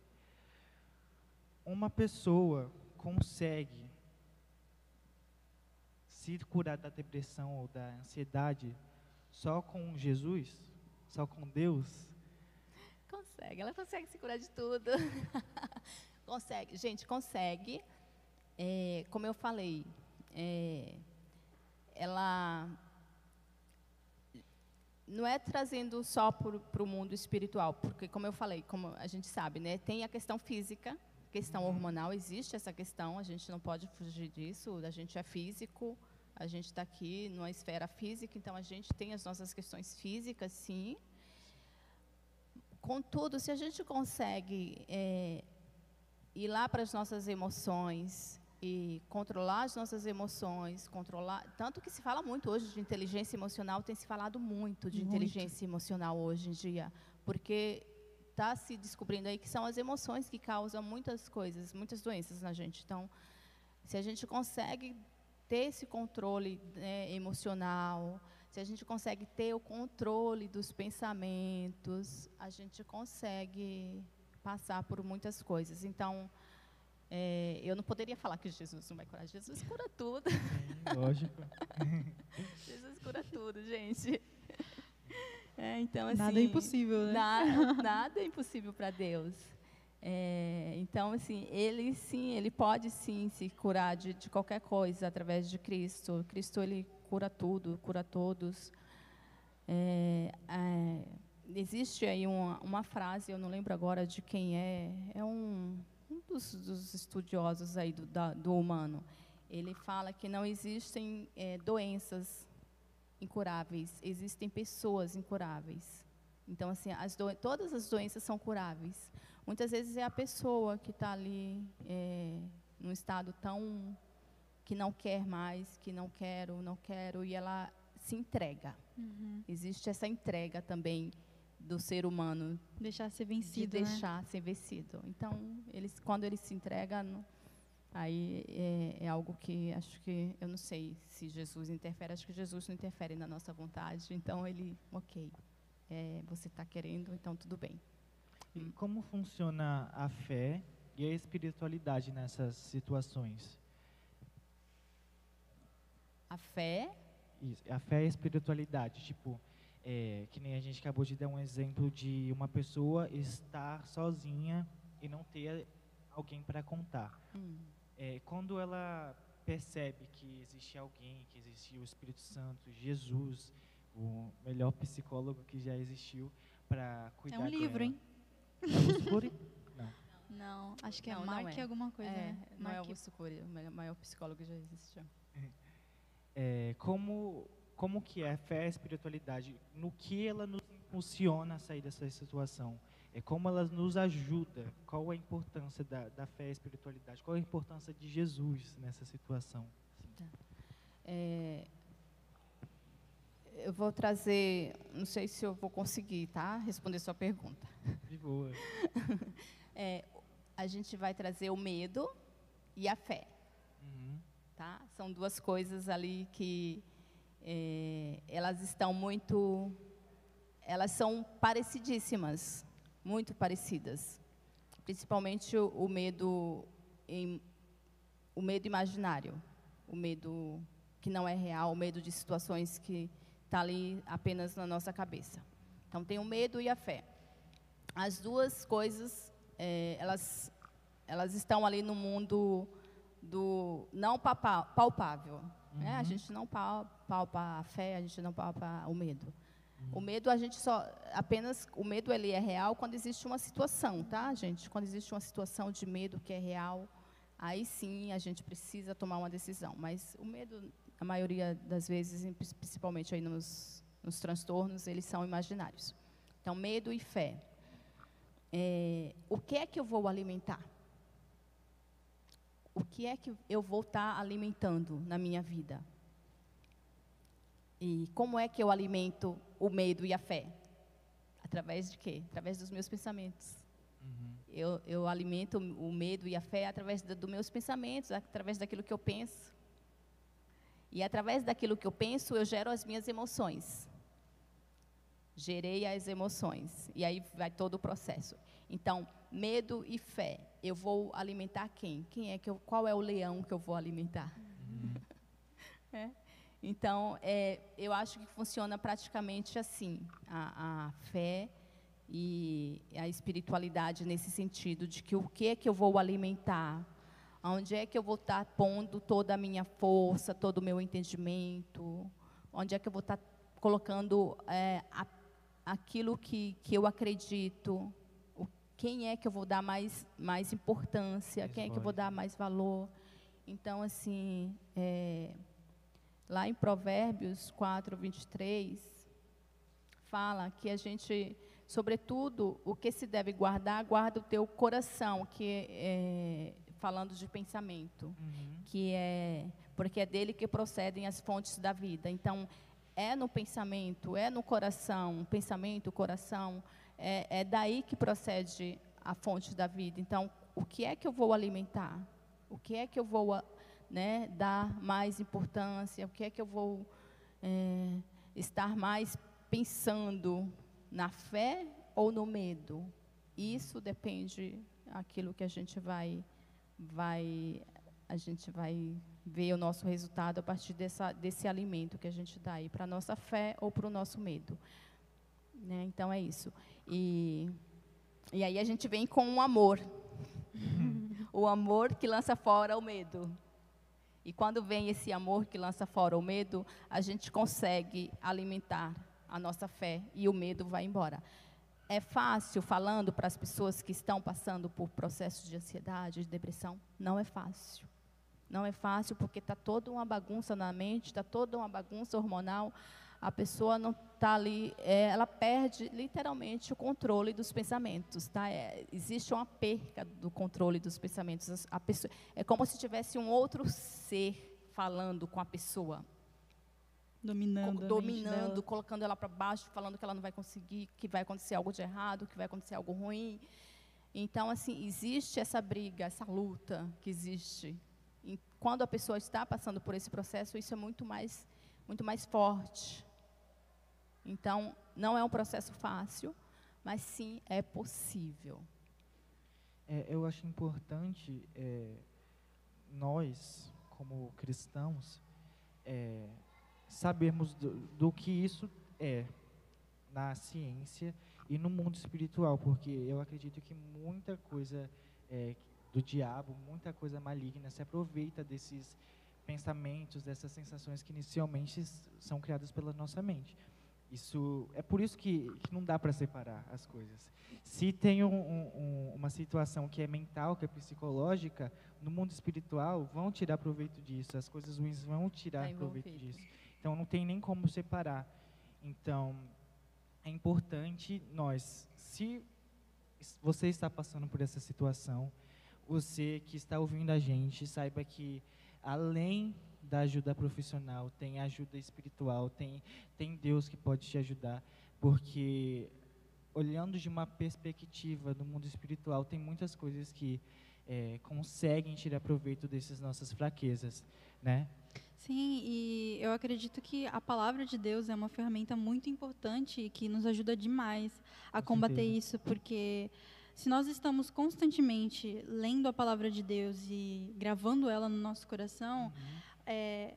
Speaker 2: uma pessoa consegue se curar da depressão ou da ansiedade só com Jesus? Só com Deus?
Speaker 3: Consegue, ela consegue se curar de tudo. consegue, gente, consegue. É, como eu falei, é, ela não é trazendo só para o mundo espiritual, porque como eu falei, como a gente sabe, né, tem a questão física, questão hormonal, existe essa questão, a gente não pode fugir disso, a gente é físico, a gente está aqui numa esfera física, então a gente tem as nossas questões físicas, sim. Contudo, se a gente consegue é, ir lá para as nossas emoções e controlar as nossas emoções, controlar, tanto que se fala muito hoje de inteligência emocional, tem se falado muito de muito. inteligência emocional hoje em dia, porque está se descobrindo aí que são as emoções que causam muitas coisas, muitas doenças na gente. Então, se a gente consegue ter esse controle né, emocional, se a gente consegue ter o controle dos pensamentos, a gente consegue passar por muitas coisas. Então, é, eu não poderia falar que Jesus não vai curar. Jesus cura tudo.
Speaker 2: Sim, lógico.
Speaker 3: Jesus cura tudo, gente. É, então, assim,
Speaker 1: nada é impossível, né?
Speaker 3: Nada, nada é impossível para Deus. É, então, assim, ele sim, ele pode sim se curar de, de qualquer coisa através de Cristo. Cristo, ele cura tudo, cura todos. É, é, existe aí uma, uma, frase, eu não lembro agora de quem é, é um, um dos, dos, estudiosos aí do, da, do, humano. Ele fala que não existem é, doenças incuráveis, existem pessoas incuráveis. Então, assim, as todas as doenças são curáveis. Muitas vezes é a pessoa que está ali é, num estado tão que não quer mais, que não quero, não quero, e ela se entrega. Uhum. Existe essa entrega também do ser humano.
Speaker 1: Deixar ser vencido.
Speaker 3: De deixar né? ser vencido. Então, eles, quando ele se entrega, aí é, é, algo que acho que, eu não sei se Jesus interfere, acho que Jesus não interfere na nossa vontade. Então, ele, ok, é, você está querendo, então tudo bem.
Speaker 2: E como funciona a fé e a espiritualidade nessas situações?
Speaker 3: A fé?
Speaker 2: Isso, a fé e a espiritualidade. Tipo, é, que nem a gente acabou de dar um exemplo de uma pessoa estar sozinha e não ter alguém para contar. Hum. É, quando ela percebe que existe alguém, que existe o Espírito Santo, Jesus, o melhor psicólogo que já existiu para cuidar
Speaker 1: É um livro,
Speaker 2: dela.
Speaker 1: hein? Não. Não, acho que é não, Mark é. alguma coisa, é, né?
Speaker 3: Não é Augusto Cury, o maior psicólogo que já existiu.
Speaker 2: É, como, como que é a fé e a espiritualidade? No que ela nos impulsiona a sair dessa situação? É como ela nos ajuda? Qual a importância da, da fé e espiritualidade? Qual a importância de Jesus nessa situação? Tá.
Speaker 3: É, eu vou trazer, não sei se eu vou conseguir, tá? Responder sua pergunta.
Speaker 2: De boa.
Speaker 3: é, a gente vai trazer o medo e a fé. Uhum. Tá? São duas coisas ali que é, elas estão muito, elas são parecidíssimas, muito parecidas. Principalmente o, o medo, em, o medo imaginário, o medo que não é real, o medo de situações que está ali apenas na nossa cabeça. Então, tem o medo e a fé. As duas coisas, é, elas, elas estão ali no mundo do não palpável. Uhum. Né? A gente não palpa a fé, a gente não palpa o medo. Uhum. O medo a gente só apenas o medo ele é real quando existe uma situação, tá, gente? Quando existe uma situação de medo que é real, aí sim a gente precisa tomar uma decisão. Mas o medo, a maioria das vezes, principalmente aí nos, nos transtornos, eles são imaginários. Então, medo e fé. É, o que é que eu vou alimentar? O que é que eu vou estar tá alimentando na minha vida? E como é que eu alimento o medo e a fé? Através de quê? Através dos meus pensamentos. Uhum. Eu, eu, alimento o medo e a fé através dos do meus pensamentos, através daquilo que eu penso. E através daquilo que eu penso, eu gero as minhas emoções. Gerei as emoções. E aí vai todo o processo. Então, medo e fé. Eu vou alimentar quem? Quem é que eu, qual é o leão que eu vou alimentar? Uhum. é. Então, é, eu acho que funciona praticamente assim, a, a, fé e a espiritualidade nesse sentido, de que o que é que eu vou alimentar, onde é que eu vou estar pondo toda a minha força, todo o meu entendimento, onde é que eu vou estar colocando é, a, aquilo que, que eu acredito, quem é que eu vou dar mais, mais importância, quem é que eu vou dar mais valor. Então, assim, é, Lá em Provérbios 4, 23, fala que a gente, sobretudo, o que se deve guardar, guarda o teu coração, que é, falando de pensamento, uhum. que é porque é dele que procedem as fontes da vida. Então, é no pensamento, é no coração, pensamento, coração, é, é daí que procede a fonte da vida. Então, o que é que eu vou alimentar? O que é que eu vou né, dar mais importância, o que é que eu vou é, estar mais pensando na fé ou no medo. Isso depende aquilo que a gente vai vai a gente vai ver o nosso resultado a partir dessa, desse alimento que a gente dá aí para a nossa fé ou para o nosso medo. Né? Então é isso. E, e aí a gente vem com o amor. o amor que lança fora o medo. E quando vem esse amor que lança fora o medo, a gente consegue alimentar a nossa fé e o medo vai embora. É fácil falando para as pessoas que estão passando por processos de ansiedade, de depressão? Não é fácil. Não é fácil porque está toda uma bagunça na mente, está toda uma bagunça hormonal a pessoa não está ali, é, ela perde literalmente o controle dos pensamentos, tá? É, existe uma perca do controle dos pensamentos. A pessoa, é como se tivesse um outro ser falando com a pessoa.
Speaker 1: Dominando. Co
Speaker 3: dominando, colocando ela para baixo, falando que ela não vai conseguir, que vai acontecer algo de errado, que vai acontecer algo ruim. Então, assim, existe essa briga, essa luta que existe. E quando a pessoa está passando por esse processo, isso é muito mais, muito mais forte. Então, não é um processo fácil, mas sim é possível.
Speaker 2: É, eu acho importante é, nós, como cristãos, é, sabermos do, do, que isso é na ciência e no mundo espiritual, porque eu acredito que muita coisa é, do diabo, muita coisa maligna se aproveita desses pensamentos, dessas sensações que inicialmente são criadas pela nossa mente. Isso é por isso que, que não dá para separar as coisas. Se tem um, um, uma situação que é mental, que é psicológica, no mundo espiritual vão tirar proveito disso. As coisas ruins vão tirar tá proveito disso. Então não tem nem como separar. Então é importante nós, se você está passando por essa situação, você que está ouvindo a gente, saiba que além da ajuda profissional, tem ajuda espiritual, tem, tem Deus que pode te ajudar, porque olhando de uma perspectiva do mundo espiritual, tem muitas coisas que é, conseguem tirar proveito dessas nossas fraquezas, né?
Speaker 1: Sim, e eu acredito que a palavra de Deus é uma ferramenta muito importante e que nos ajuda demais a Com combater certeza. isso, porque se nós estamos constantemente lendo a palavra de Deus e gravando ela no nosso coração, uhum é,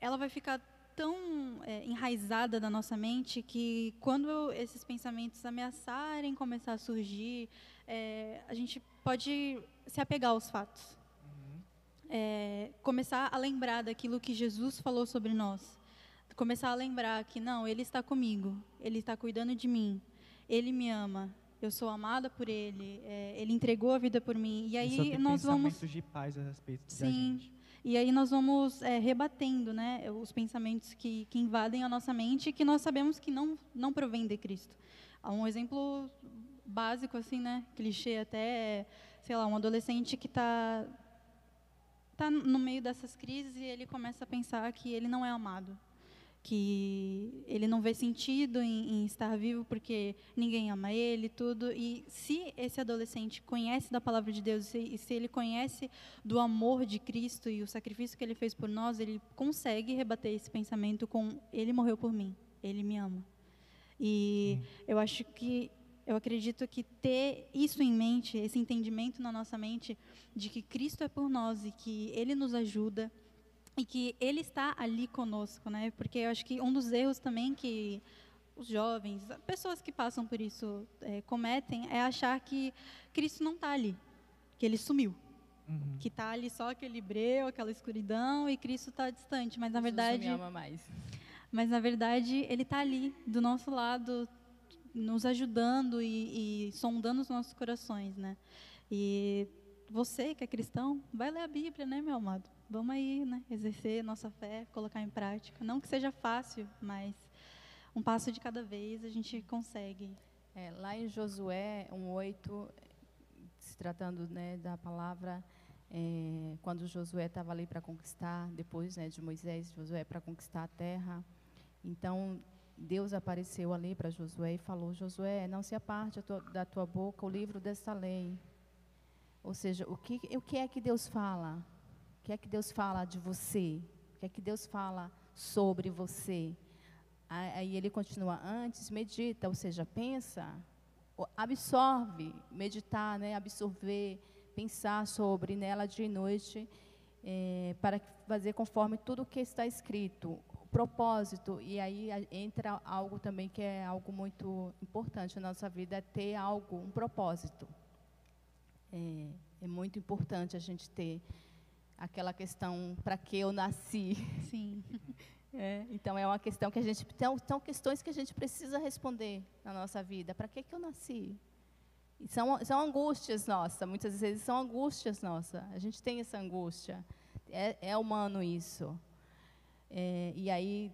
Speaker 1: ela vai ficar tão é, enraizada na nossa mente que quando esses pensamentos ameaçarem começar a surgir, é, a gente pode se apegar aos fatos. Uhum. É, começar a lembrar daquilo que Jesus falou sobre nós. Começar a lembrar que, não, Ele está comigo, Ele está cuidando de mim, Ele me ama, eu sou amada por Ele, é, Ele entregou a vida por mim. E aí nós vamos.
Speaker 2: de paz a respeito
Speaker 1: Sim. E aí nós vamos é, rebatendo né, os pensamentos que, que invadem a nossa mente e que nós sabemos que não, não provém de Cristo. Um exemplo básico, assim, né, clichê até, é, sei lá, um adolescente que está tá no meio dessas crises e ele começa a pensar que ele não é amado que ele não vê sentido em, em, estar vivo porque ninguém ama ele, tudo. E se esse adolescente conhece da palavra de Deus, e se, ele conhece do amor de Cristo e o sacrifício que ele fez por nós, ele consegue rebater esse pensamento com: Ele morreu por mim, Ele me ama. E hum. eu acho que eu acredito que ter isso em mente, esse entendimento na nossa mente de que Cristo é por nós e que Ele nos ajuda e que Ele está ali conosco, né? Porque eu acho que um dos erros também que os jovens, pessoas que passam por isso é, cometem é achar que Cristo não está ali, que Ele sumiu, uhum. que está ali só aquele breu, aquela escuridão e Cristo está distante, mas na verdade
Speaker 3: Jesus me ama mais.
Speaker 1: Mas na verdade Ele está ali do nosso lado, nos ajudando e, e sondando os nossos corações, né? E você que é cristão, vai ler a Bíblia, né, meu amado? Vamos aí, né, exercer nossa fé, colocar em prática. Não que seja fácil, mas um passo de cada vez a gente consegue.
Speaker 3: É, lá em Josué 1:8, se tratando né, da palavra, é, quando Josué estava ali para conquistar, depois né, de Moisés, Josué para conquistar a terra, então Deus apareceu ali para Josué e falou: Josué, não se aparte da tua boca o livro desta lei. Ou seja, o que, o que é que Deus fala? Que é que Deus fala de você? O que é que Deus fala sobre você? Aí ele continua, antes medita, ou seja, pensa, absorve, meditar, né, absorver, pensar sobre nela dia e noite, é, para fazer conforme tudo o que está escrito. O propósito, e aí entra algo também que é algo muito importante na nossa vida, é ter algo, um propósito. É, é muito importante a gente ter aquela questão para que eu nasci.
Speaker 1: Sim.
Speaker 3: É, então é uma questão que a gente são, são questões que a gente precisa responder na nossa vida. Para que que eu nasci? E são são angústias nossas. Muitas vezes são angústias nossas. A gente tem essa angústia. É, é humano isso. É, e aí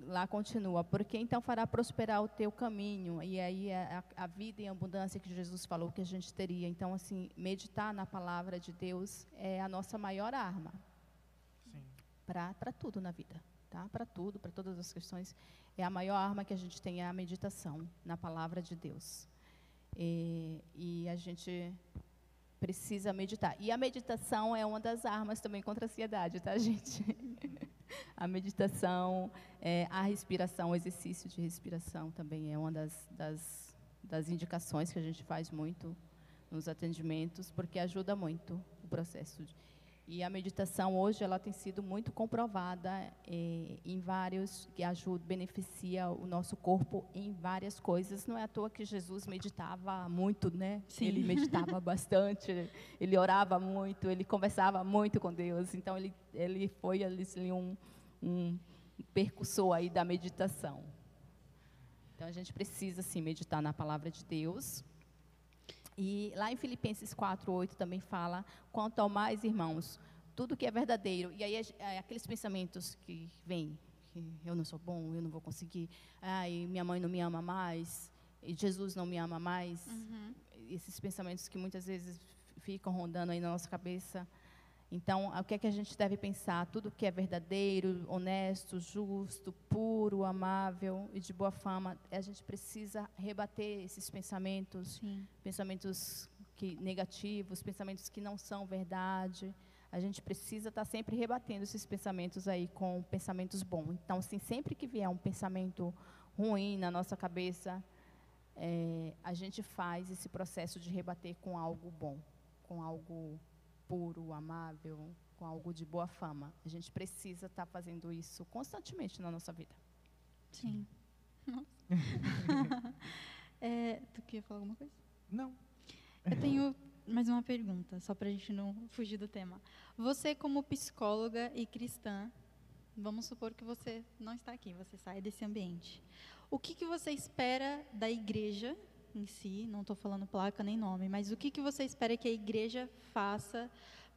Speaker 3: lá continua, porque então fará prosperar o teu caminho, e aí a, a, vida em abundância que Jesus falou que a gente teria. Então, assim, meditar na palavra de Deus é a nossa maior arma para tudo na vida, tá? Para tudo, para todas as questões. É a maior arma que a gente tem, é a meditação na palavra de Deus. E, e a gente precisa meditar. E a meditação é uma das armas também contra a ansiedade, tá, gente? A meditação, é, a respiração, o exercício de respiração também é uma das, das, das indicações que a gente faz muito nos atendimentos, porque ajuda muito o processo. De, e a meditação hoje ela tem sido muito comprovada é, em vários que ajuda, beneficia o nosso corpo em várias coisas. Não é à toa que Jesus meditava muito, né?
Speaker 1: Sim.
Speaker 3: Ele meditava bastante, ele orava muito, ele conversava muito com Deus. Então ele ele foi ali um, um percussor aí da meditação. Então a gente precisa sim meditar na palavra de Deus e lá em Filipenses 4:8 também fala: quanto ao mais, irmãos, tudo que é verdadeiro. E aí é, aqueles pensamentos que vêm, que eu não sou bom, eu não vou conseguir, ai, minha mãe não me ama mais, e Jesus não me ama mais. Uhum. Esses pensamentos que muitas vezes ficam rondando aí na nossa cabeça. Então, o que é que a gente deve pensar? Tudo que é verdadeiro, honesto, justo, puro, amável e de boa fama, a gente precisa rebater esses pensamentos,
Speaker 1: Sim.
Speaker 3: pensamentos que, negativos, pensamentos que não são verdade. A gente precisa estar sempre rebatendo esses pensamentos aí com pensamentos bons. Então, assim, sempre que vier um pensamento ruim na nossa cabeça, é, a gente faz esse processo de rebater com algo bom, com algo puro, amável, com algo de boa fama. A gente precisa estar tá fazendo isso constantemente na nossa vida.
Speaker 1: Sim. é, tu quer falar alguma coisa?
Speaker 2: Não.
Speaker 1: Eu tenho mais uma pergunta, só para a gente não fugir do tema. Você, como psicóloga e cristã, vamos supor que você não está aqui, você sai desse ambiente. O que, que você espera da igreja em si? Não estou falando placa nem nome, mas o que, que você espera que a igreja faça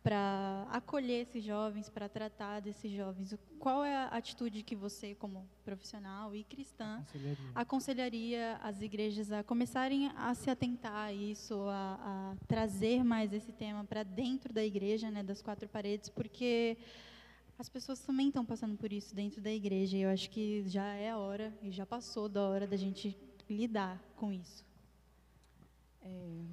Speaker 1: para acolher esses jovens, para tratar desses jovens? Qual é a atitude que você, como profissional e cristã, aconselharia, aconselharia as igrejas a começarem a se atentar a isso, a, a trazer mais esse tema para dentro da igreja, né, das quatro paredes, porque as pessoas também estão passando por isso dentro da igreja. E eu acho que já é a hora, e já passou da hora da gente lidar com isso.
Speaker 3: É,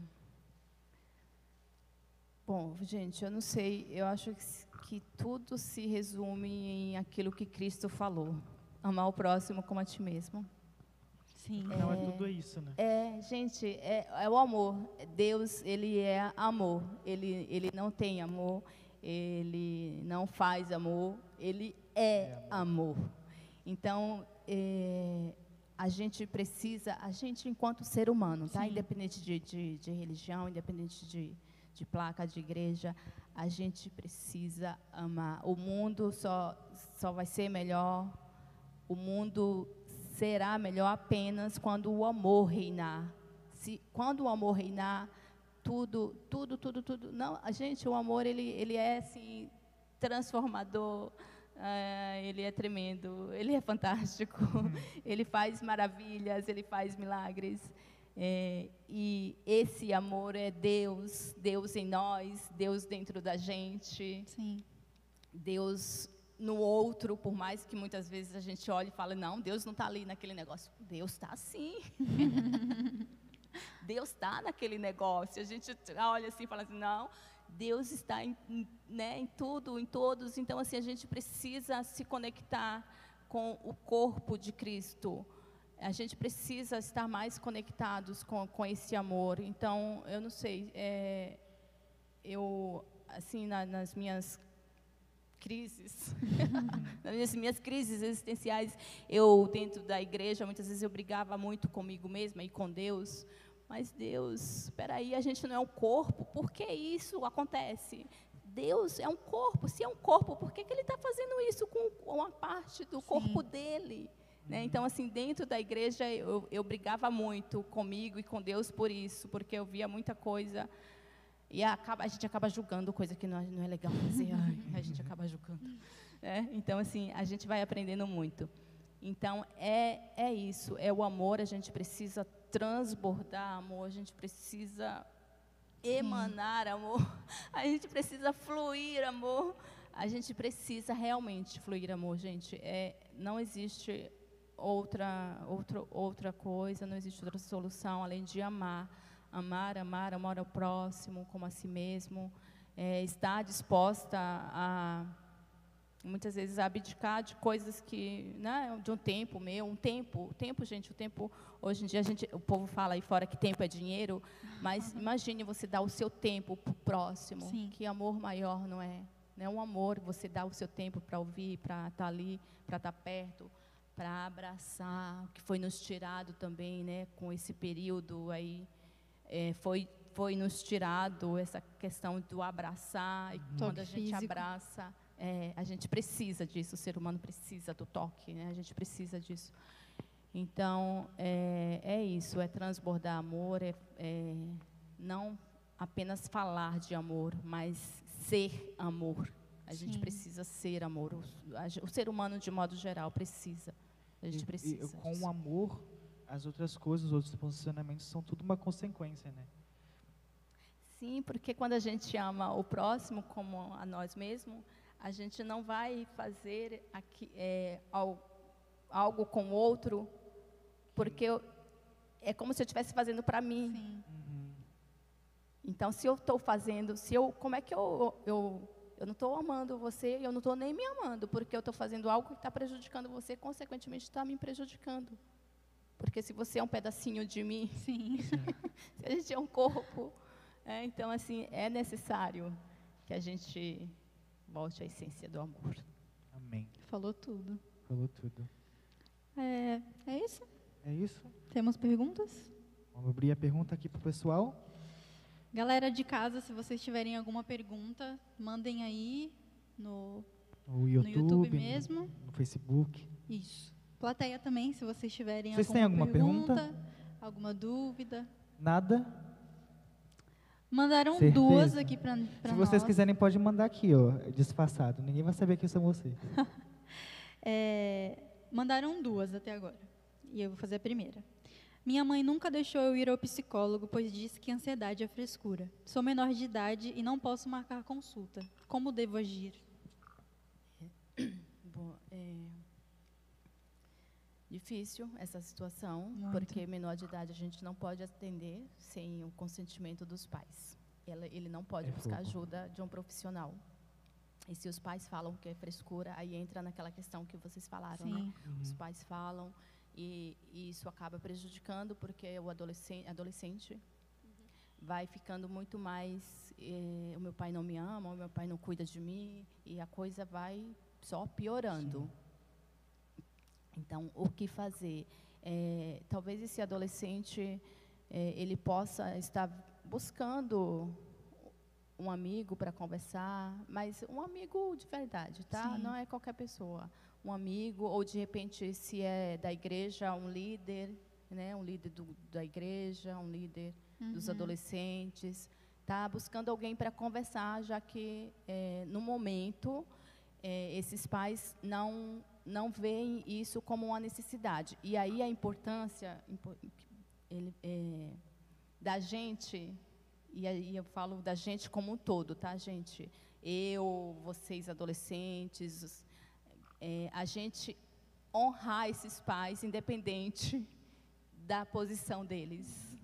Speaker 3: Bom, gente, eu não sei, eu acho que, que tudo se resume em aquilo que Cristo falou: amar o próximo como a ti mesmo.
Speaker 2: Sim. Não é, é tudo isso, né?
Speaker 3: É, gente, é, é, o amor. Deus, ele é amor. Ele, ele não tem amor, ele não faz amor, ele é, é amor. amor. Então, é, a gente precisa, a gente enquanto ser humano, tá? Independente de, de, de religião, independente de, de placa de igreja, a gente precisa amar. O mundo só, só vai ser melhor, o mundo será melhor apenas quando o amor reinar. Se, quando o amor reinar, tudo, tudo, tudo, tudo. Não, a gente, o amor, ele, ele é assim, transformador. Uh, ele é tremendo, ele é fantástico, ele faz maravilhas, ele faz milagres. É, e esse amor é Deus, Deus em nós, Deus dentro da gente.
Speaker 1: Sim.
Speaker 3: Deus no outro, por mais que muitas vezes a gente olhe e fale, não, Deus não está ali naquele negócio. Deus está sim. Deus está naquele negócio. A gente olha assim e fala assim, não, Deus está em, né, em tudo, em todos. Então, assim, a gente precisa se conectar com o corpo de Cristo a gente precisa estar mais conectados com, com esse amor. Então, eu não sei, é, eu, assim, na, nas minhas crises, nas minhas crises existenciais, eu, dentro da igreja, muitas vezes eu brigava muito comigo mesma e com Deus, mas Deus, espera aí, a gente não é um corpo, por que isso acontece? Deus é um corpo, se é um corpo, por que, que Ele está fazendo isso com uma parte do Sim. corpo dele? Né? Então, assim, dentro da igreja, eu, eu brigava muito comigo e com Deus por isso, porque eu via muita coisa. E acaba, a gente acaba julgando coisa que não, não é legal fazer, ai, a gente acaba julgando. Né? Então, assim, a gente vai aprendendo muito. Então, é, é isso, é o amor, a gente precisa transbordar amor, a gente precisa emanar amor, a gente precisa fluir amor, a gente precisa realmente fluir amor, gente. É, não existe outra, outra, outra coisa, não existe outra solução além de amar. Amar, amar, amar ao próximo como a si mesmo. É, estar disposta a, muitas vezes, abdicar de coisas que, né, de um tempo meu, um tempo, o tempo, gente, o tempo, hoje em dia a gente, o povo fala aí fora que tempo é dinheiro, mas uhum. imagine você dar o seu tempo para o próximo, Sim. que amor maior não é? Né? Um amor, você dá o seu tempo para ouvir, para estar tá ali, para estar tá perto, para abraçar o que foi nos tirado também, né, com esse período aí, é, foi foi nos tirado essa questão do abraçar e uhum. quando a gente abraça, é, a gente precisa disso, o ser humano precisa do toque, né, a gente precisa disso. Então é, é isso, é transbordar amor, é, é não apenas falar de amor, mas ser amor. A Sim. gente precisa ser amor. O, a, o, ser humano, de modo geral, precisa. A gente precisa.
Speaker 2: E, com o amor, as outras coisas, os outros posicionamentos são tudo uma consequência, né?
Speaker 3: Sim, porque quando a gente ama o próximo como a nós mesmos, a gente não vai fazer aqui, é, algo com outro, porque eu, é como se eu estivesse fazendo para mim.
Speaker 1: Uhum.
Speaker 3: Então, se eu estou fazendo, se eu, como é que eu, eu eu não estou amando você, eu não estou nem me amando, porque eu estou fazendo algo que está prejudicando você, consequentemente está me prejudicando. Porque se você é um pedacinho de mim, se a gente é um corpo, é, então assim é necessário que a gente volte à essência do amor.
Speaker 2: Amém.
Speaker 1: Falou tudo.
Speaker 2: Falou tudo.
Speaker 1: É, é isso?
Speaker 2: É isso?
Speaker 1: Temos perguntas?
Speaker 2: Vamos abrir a pergunta aqui para o pessoal.
Speaker 1: Galera de casa, se vocês tiverem alguma pergunta, mandem aí no,
Speaker 2: no, YouTube,
Speaker 1: no YouTube mesmo.
Speaker 2: No, no, Facebook.
Speaker 1: Isso. Plateia também, se vocês tiverem
Speaker 2: vocês
Speaker 1: alguma,
Speaker 2: têm alguma
Speaker 1: pergunta,
Speaker 2: pergunta?
Speaker 1: alguma dúvida.
Speaker 2: Nada?
Speaker 1: Mandaram
Speaker 2: Certeza.
Speaker 1: duas aqui para nós.
Speaker 2: Se vocês quiserem, pode mandar aqui, ó, disfarçado. Ninguém vai saber que são vocês.
Speaker 1: é, mandaram duas até agora. E eu vou fazer a primeira. Minha mãe nunca deixou eu ir ao psicólogo, pois disse que ansiedade é frescura. Sou menor de idade e não posso marcar consulta. Como devo agir?
Speaker 3: Bom, é difícil essa situação,
Speaker 1: Muito.
Speaker 3: porque menor de idade a gente não pode atender sem o consentimento dos pais. Ele, ele não pode
Speaker 2: É
Speaker 3: buscar
Speaker 2: fogo.
Speaker 3: ajuda de um profissional. E se os pais falam que é frescura, aí entra naquela questão que vocês falaram, né?
Speaker 1: Sim.
Speaker 3: Os pais falam e, e isso acaba prejudicando porque o adolescente, adolescente vai ficando muito mais eh, o meu pai não me ama, o meu pai não cuida de mim e a coisa vai só piorando. Então, o que fazer? Eh, talvez esse adolescente eh, ele possa estar buscando um amigo para conversar, mas um amigo de verdade, tá?
Speaker 1: Sim.
Speaker 3: Não é qualquer pessoa. Um amigo, ou de repente, se é da igreja, um líder, né? Um líder do, da igreja, um líder dos
Speaker 1: Uhum.
Speaker 3: adolescentes, tá? Buscando alguém para conversar, já que eh, no momento eh, esses pais não não veem isso como uma necessidade. E aí a importância impo- ele, eh, da gente e aí eu falo da gente como um todo, tá, gente? Eu, vocês adolescentes, é, a gente honrar esses pais, independente da posição deles.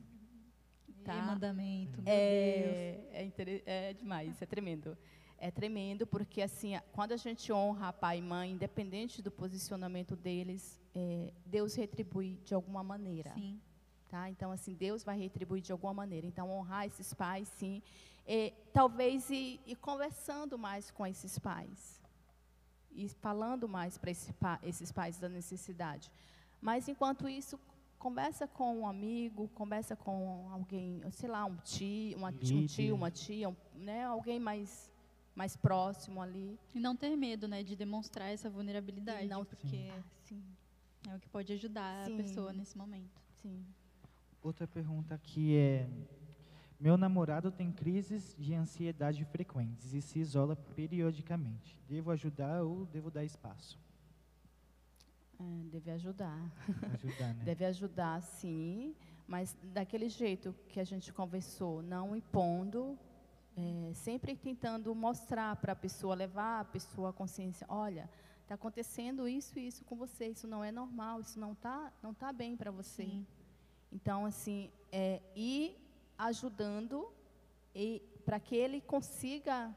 Speaker 1: Tá.
Speaker 3: Tá.
Speaker 1: mandamento, meu Deus.
Speaker 3: É, é, é demais, é tremendo. É tremendo porque assim, quando a gente honra pai e mãe, independente do posicionamento deles, é, Deus retribui de alguma maneira.
Speaker 1: Sim.
Speaker 3: Tá? Então, assim, Deus vai retribuir de alguma maneira. Então, honrar esses pais, sim. E, talvez ir, ir conversando mais com esses pais. E falando mais para esse pa, esses pais da necessidade. Mas, enquanto isso, conversa com um amigo, conversa com alguém, sei lá, um tio, uma, um tio uma tia, um, né, alguém mais, mais próximo ali.
Speaker 1: E não ter medo, né, de demonstrar essa vulnerabilidade,
Speaker 3: E não-
Speaker 1: porque
Speaker 3: Ah, sim,
Speaker 1: é o que pode ajudar
Speaker 3: Sim.
Speaker 1: a pessoa nesse momento.
Speaker 3: sim.
Speaker 2: Outra pergunta aqui é: Meu namorado tem crises de ansiedade frequentes e se isola periodicamente. Devo ajudar ou devo dar espaço?
Speaker 3: É, deve ajudar.
Speaker 2: Ajudar, né?
Speaker 3: Deve ajudar, sim, mas daquele jeito que a gente conversou, não impondo, é, sempre tentando mostrar para a pessoa, levar a pessoa à consciência, olha, está acontecendo isso e isso com você, isso não é normal, isso não está não tá bem para você.
Speaker 1: Sim.
Speaker 3: Então, assim, é, ir ajudando e para que ele consiga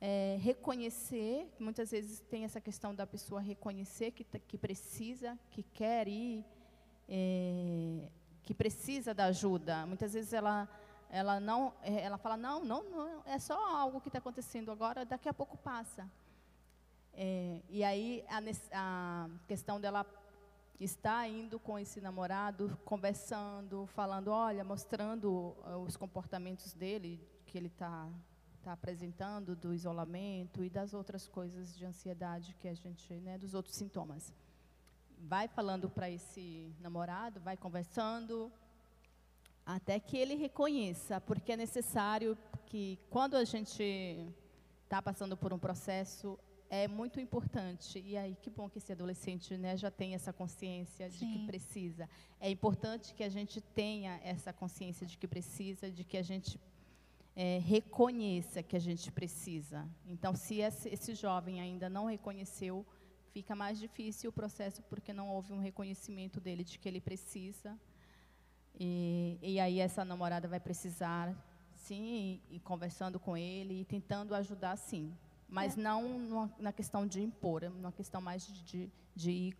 Speaker 3: é, reconhecer, muitas vezes tem essa questão da pessoa reconhecer que, tá- que precisa, que quer ir, é, que precisa da ajuda. Muitas vezes ela, ela não, é, ela fala não, não, não, é só algo que está acontecendo agora, daqui a pouco passa. É, e aí a, a questão dela estar indo com esse namorado, conversando, falando, olha, mostrando ah, os comportamentos dele que ele está tá apresentando do isolamento e das outras coisas de ansiedade que a gente, né, dos outros sintomas. Vai falando para esse namorado, vai conversando, até que ele reconheça, porque é necessário que quando a gente está passando por um processo, é muito importante. E aí, que bom que esse adolescente né, já tem essa consciência de que
Speaker 1: Sim.
Speaker 3: precisa. É importante que a gente tenha essa consciência de que precisa, de que a gente é, reconheça que a gente precisa. Então, se esse jovem ainda não reconheceu, fica mais difícil o processo porque não houve um reconhecimento dele de que ele precisa. E, e aí essa namorada vai precisar, sim, e, conversando com ele e tentando ajudar, sim. Mas não numa, na questão de impor, é uma questão mais de, de, de ir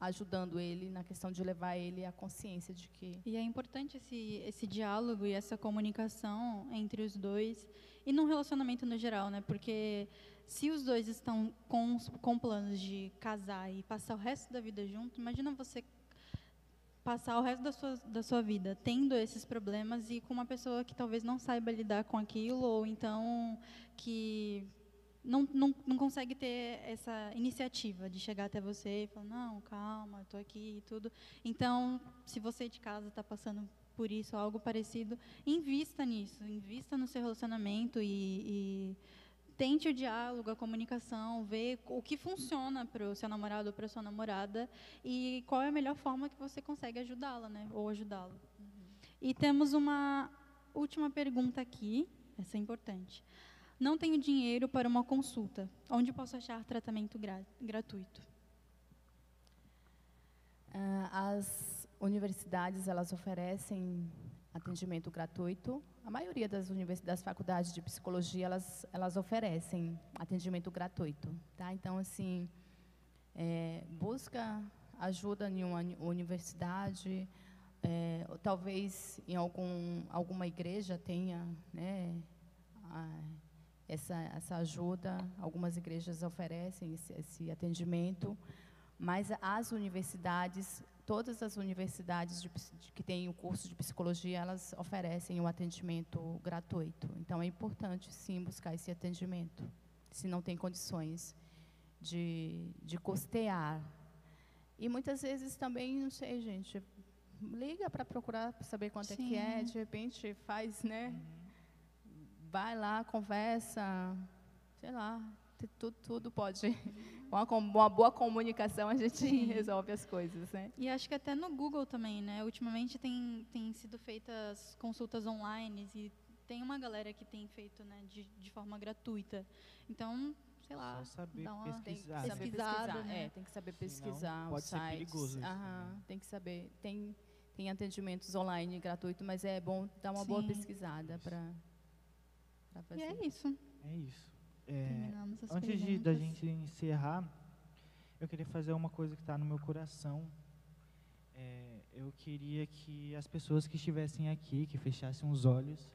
Speaker 3: ajudando ele, na questão de levar ele à consciência de que
Speaker 1: E é importante esse, esse diálogo e essa comunicação entre os dois. E num relacionamento no geral, né? Porque se os dois estão com, com planos de casar e passar o resto da vida junto, imagina você passar o resto da sua, da sua vida tendo esses problemas e com uma pessoa que talvez não saiba lidar com aquilo ou então que não, não, não consegue ter essa iniciativa de chegar até você e falar, não, calma, estou aqui e tudo. Então, se você de casa está passando por isso, algo parecido, invista nisso, invista no seu relacionamento e, e tente o diálogo, a comunicação, ver o que funciona para o seu namorado ou para sua namorada e qual é a melhor forma que você consegue ajudá-la, né? Ou ajudá-lo. Uhum. E temos uma última pergunta aqui, essa é importante. Não tenho dinheiro para uma consulta. Onde posso achar tratamento gra gratuito?
Speaker 3: Uh, as universidades elas oferecem atendimento gratuito. A maioria das universidades, das faculdades de psicologia, elas, elas oferecem atendimento gratuito, tá? Então, assim, é, busca ajuda em uma universidade, é, talvez em algum, alguma igreja tenha, né, a, essa, essa ajuda. Algumas igrejas oferecem esse, esse atendimento, mas as universidades todas as universidades de, de, que têm o curso de psicologia, elas oferecem um atendimento gratuito. Então, é importante, sim, buscar esse atendimento, se não tem condições de, de custear. E muitas vezes também, não sei, gente, liga para procurar para saber quanto sim. é que é, de repente faz, né? Vai lá, conversa, sei lá, tudo, tudo pode com uma boa comunicação a gente Sim. resolve as coisas, né?
Speaker 1: E acho que até no Google também, né? Ultimamente tem, tem sido feitas consultas online e tem uma galera que tem feito, né, de, de forma gratuita. Então, sei lá,
Speaker 2: Só saber
Speaker 1: dá
Speaker 2: uma pesquisar.
Speaker 3: Tem que saber pesquisar, né? é, tem que saber pesquisar
Speaker 2: Senão, pode
Speaker 3: sites.
Speaker 2: ser perigoso
Speaker 3: Aham, né? tem que saber, tem tem atendimentos online gratuito, mas é bom dar uma Sim. boa pesquisada para fazer.
Speaker 1: E é isso.
Speaker 2: É isso. É, antes de, da gente encerrar, eu queria fazer uma coisa que está no meu coração. É, eu queria que as pessoas que estivessem aqui, que fechassem os olhos,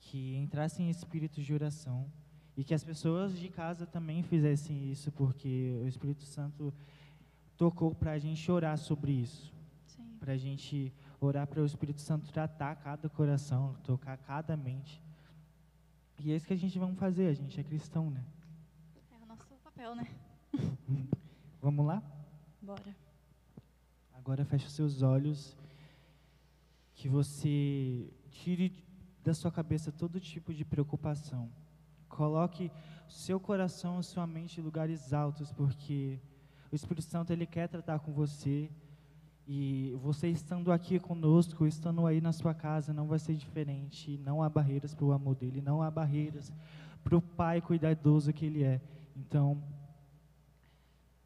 Speaker 2: que entrassem em espírito de oração e que as pessoas de casa também fizessem isso, porque o Espírito Santo tocou para a gente orar sobre isso, para a gente orar para o Espírito Santo tratar cada coração, tocar cada mente. E é isso que a gente vai fazer, a gente é cristão, né?
Speaker 1: Papel, né?
Speaker 2: Vamos lá?
Speaker 1: Bora.
Speaker 2: Agora feche os seus olhos, que você tire da sua cabeça todo tipo de preocupação. Coloque seu coração sua mente em lugares altos, porque o Espírito Santo ele quer tratar com você. E você estando aqui conosco, estando aí na sua casa, não vai ser diferente. Não há barreiras para o amor dele, não há barreiras para o Pai cuidadoso que ele é. Então,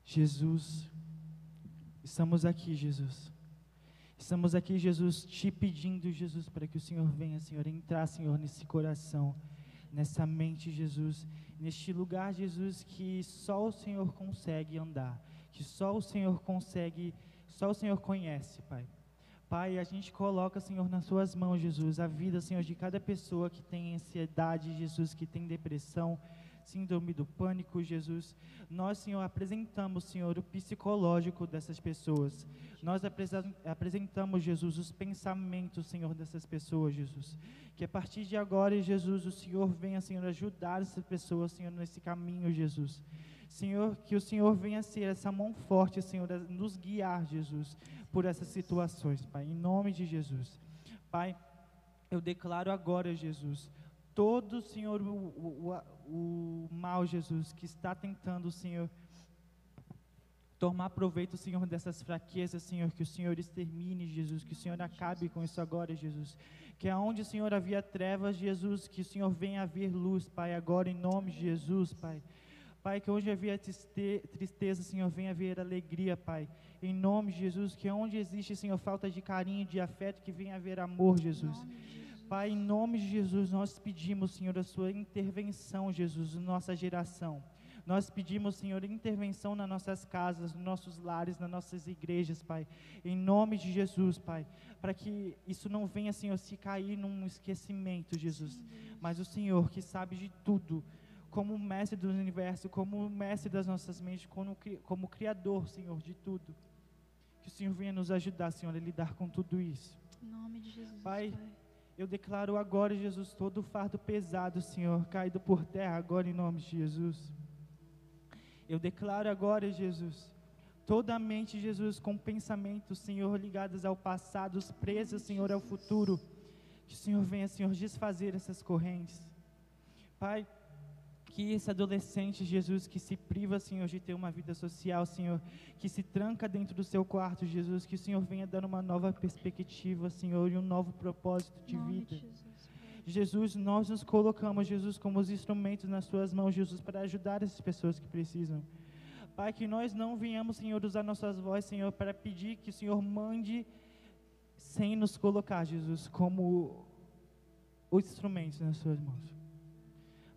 Speaker 2: Jesus, estamos aqui, Jesus. Estamos aqui, Jesus, te pedindo, Jesus, para que o Senhor venha, Senhor, entrar, Senhor, nesse coração, nessa mente, Jesus, neste lugar, Jesus, que só o Senhor consegue andar, que só o Senhor consegue só o Senhor conhece, Pai. Pai, a gente coloca, Senhor, nas suas mãos, Jesus, a vida, Senhor, de cada pessoa que tem ansiedade, Jesus, que tem depressão, síndrome do pânico, Jesus. Nós, Senhor, apresentamos, Senhor, o psicológico dessas pessoas. Nós apresentamos, Jesus, os pensamentos, Senhor, dessas pessoas, Jesus. Que a partir de agora, Jesus, o Senhor venha, Senhor, ajudar essas pessoas, Senhor, nesse caminho, Jesus. Senhor, que o Senhor venha ser essa mão forte, Senhor, nos guiar, Jesus, por essas situações, Pai, em nome de Jesus. Pai, eu declaro agora, Jesus, todo, Senhor, o, o, o, mal, Jesus, que está tentando, Senhor, tomar proveito, Senhor, dessas fraquezas, Senhor, que o Senhor extermine, Jesus, que o Senhor acabe com isso agora, Jesus. Que aonde, Senhor, havia trevas, Jesus, que o Senhor venha haver luz, Pai, agora em nome de Jesus, Pai. Pai, que onde havia tristeza, Senhor, venha haver alegria, Pai. Em nome de Jesus, que onde existe, Senhor, falta de carinho, de afeto, que venha haver amor, Jesus. Pai, em nome de Jesus, nós pedimos, Senhor, a sua intervenção, Jesus, na nossa geração. Nós pedimos, Senhor, intervenção nas nossas casas, nos nossos lares, nas nossas igrejas, Pai. Em nome de Jesus, Pai. Para que isso não venha, Senhor, se cair num esquecimento, Jesus. Mas o Senhor, que sabe de tudo, como mestre do universo, como mestre das nossas mentes, como, como criador, Senhor, de tudo. Que o Senhor venha nos ajudar, Senhor, a lidar com tudo isso.
Speaker 1: Em nome de Jesus.
Speaker 2: Pai, pai. Eu declaro agora, Jesus, todo o fardo pesado, Senhor, caído por terra, agora em nome de Jesus. Eu declaro agora, Jesus, toda a mente, Jesus, com pensamentos, Senhor, ligados ao passado, presas, Senhor, ao futuro. Que o Senhor venha, Senhor, desfazer essas correntes. Pai, que esse adolescente, Jesus, que se priva, Senhor, de ter uma vida social, Senhor, que se tranca dentro do seu quarto, Jesus, que o Senhor venha dando uma nova perspectiva, Senhor, e um novo propósito de vida. Jesus, nós nos colocamos, Jesus, como os instrumentos nas suas mãos, Jesus, para ajudar essas pessoas que precisam. Pai, que nós não venhamos, Senhor, usar nossas vozes, Senhor, para pedir que o Senhor mande sem nos colocar, Jesus, como os instrumentos nas suas mãos.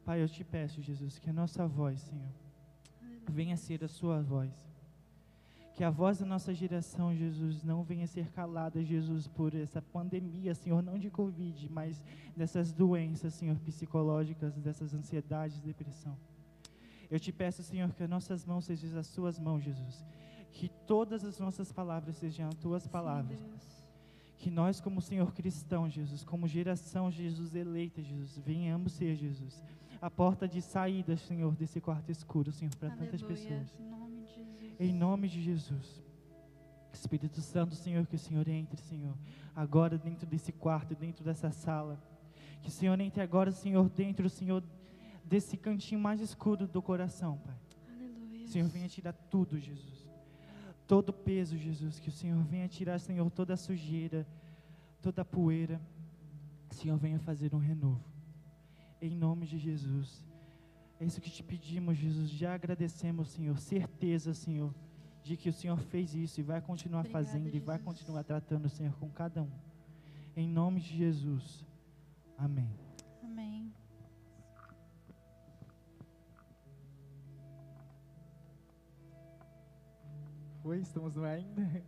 Speaker 2: Pai, eu te peço, Jesus, que a nossa voz, Senhor, venha ser a sua voz. Que a voz da nossa geração, Jesus, não venha ser calada, Jesus, por essa pandemia, Senhor, não de Covid, mas dessas doenças, Senhor, psicológicas, dessas ansiedades, depressão. Eu te peço, Senhor, que as nossas mãos sejam as suas mãos, Jesus. Que todas as nossas palavras sejam as tuas palavras. Sim, que nós, como Senhor cristão, Jesus, como geração, Jesus eleita, Jesus, venhamos ser, Jesus a porta de saída, Senhor, desse quarto escuro, Senhor, para tantas pessoas.
Speaker 1: Em nome de Jesus.
Speaker 2: Em nome de Jesus. Espírito Santo, Senhor, que o Senhor entre, Senhor, agora dentro desse quarto, dentro dessa sala. Que o Senhor entre agora, Senhor, dentro, Senhor, desse cantinho mais escuro do coração, Pai.
Speaker 1: Aleluia.
Speaker 2: Senhor, venha tirar tudo, Jesus. Todo peso, Jesus. Que o Senhor venha tirar, Senhor, toda a sujeira, toda a poeira. Senhor, venha fazer um renovo em nome de Jesus. É isso que te pedimos, Jesus. Já agradecemos, Senhor. Certeza, Senhor, de que o Senhor fez isso e vai continuar Obrigada, fazendo Jesus. e vai continuar tratando, Senhor, com cada um. Em nome de Jesus. Amém.
Speaker 1: Amém.
Speaker 2: Oi, estamos no ar ainda?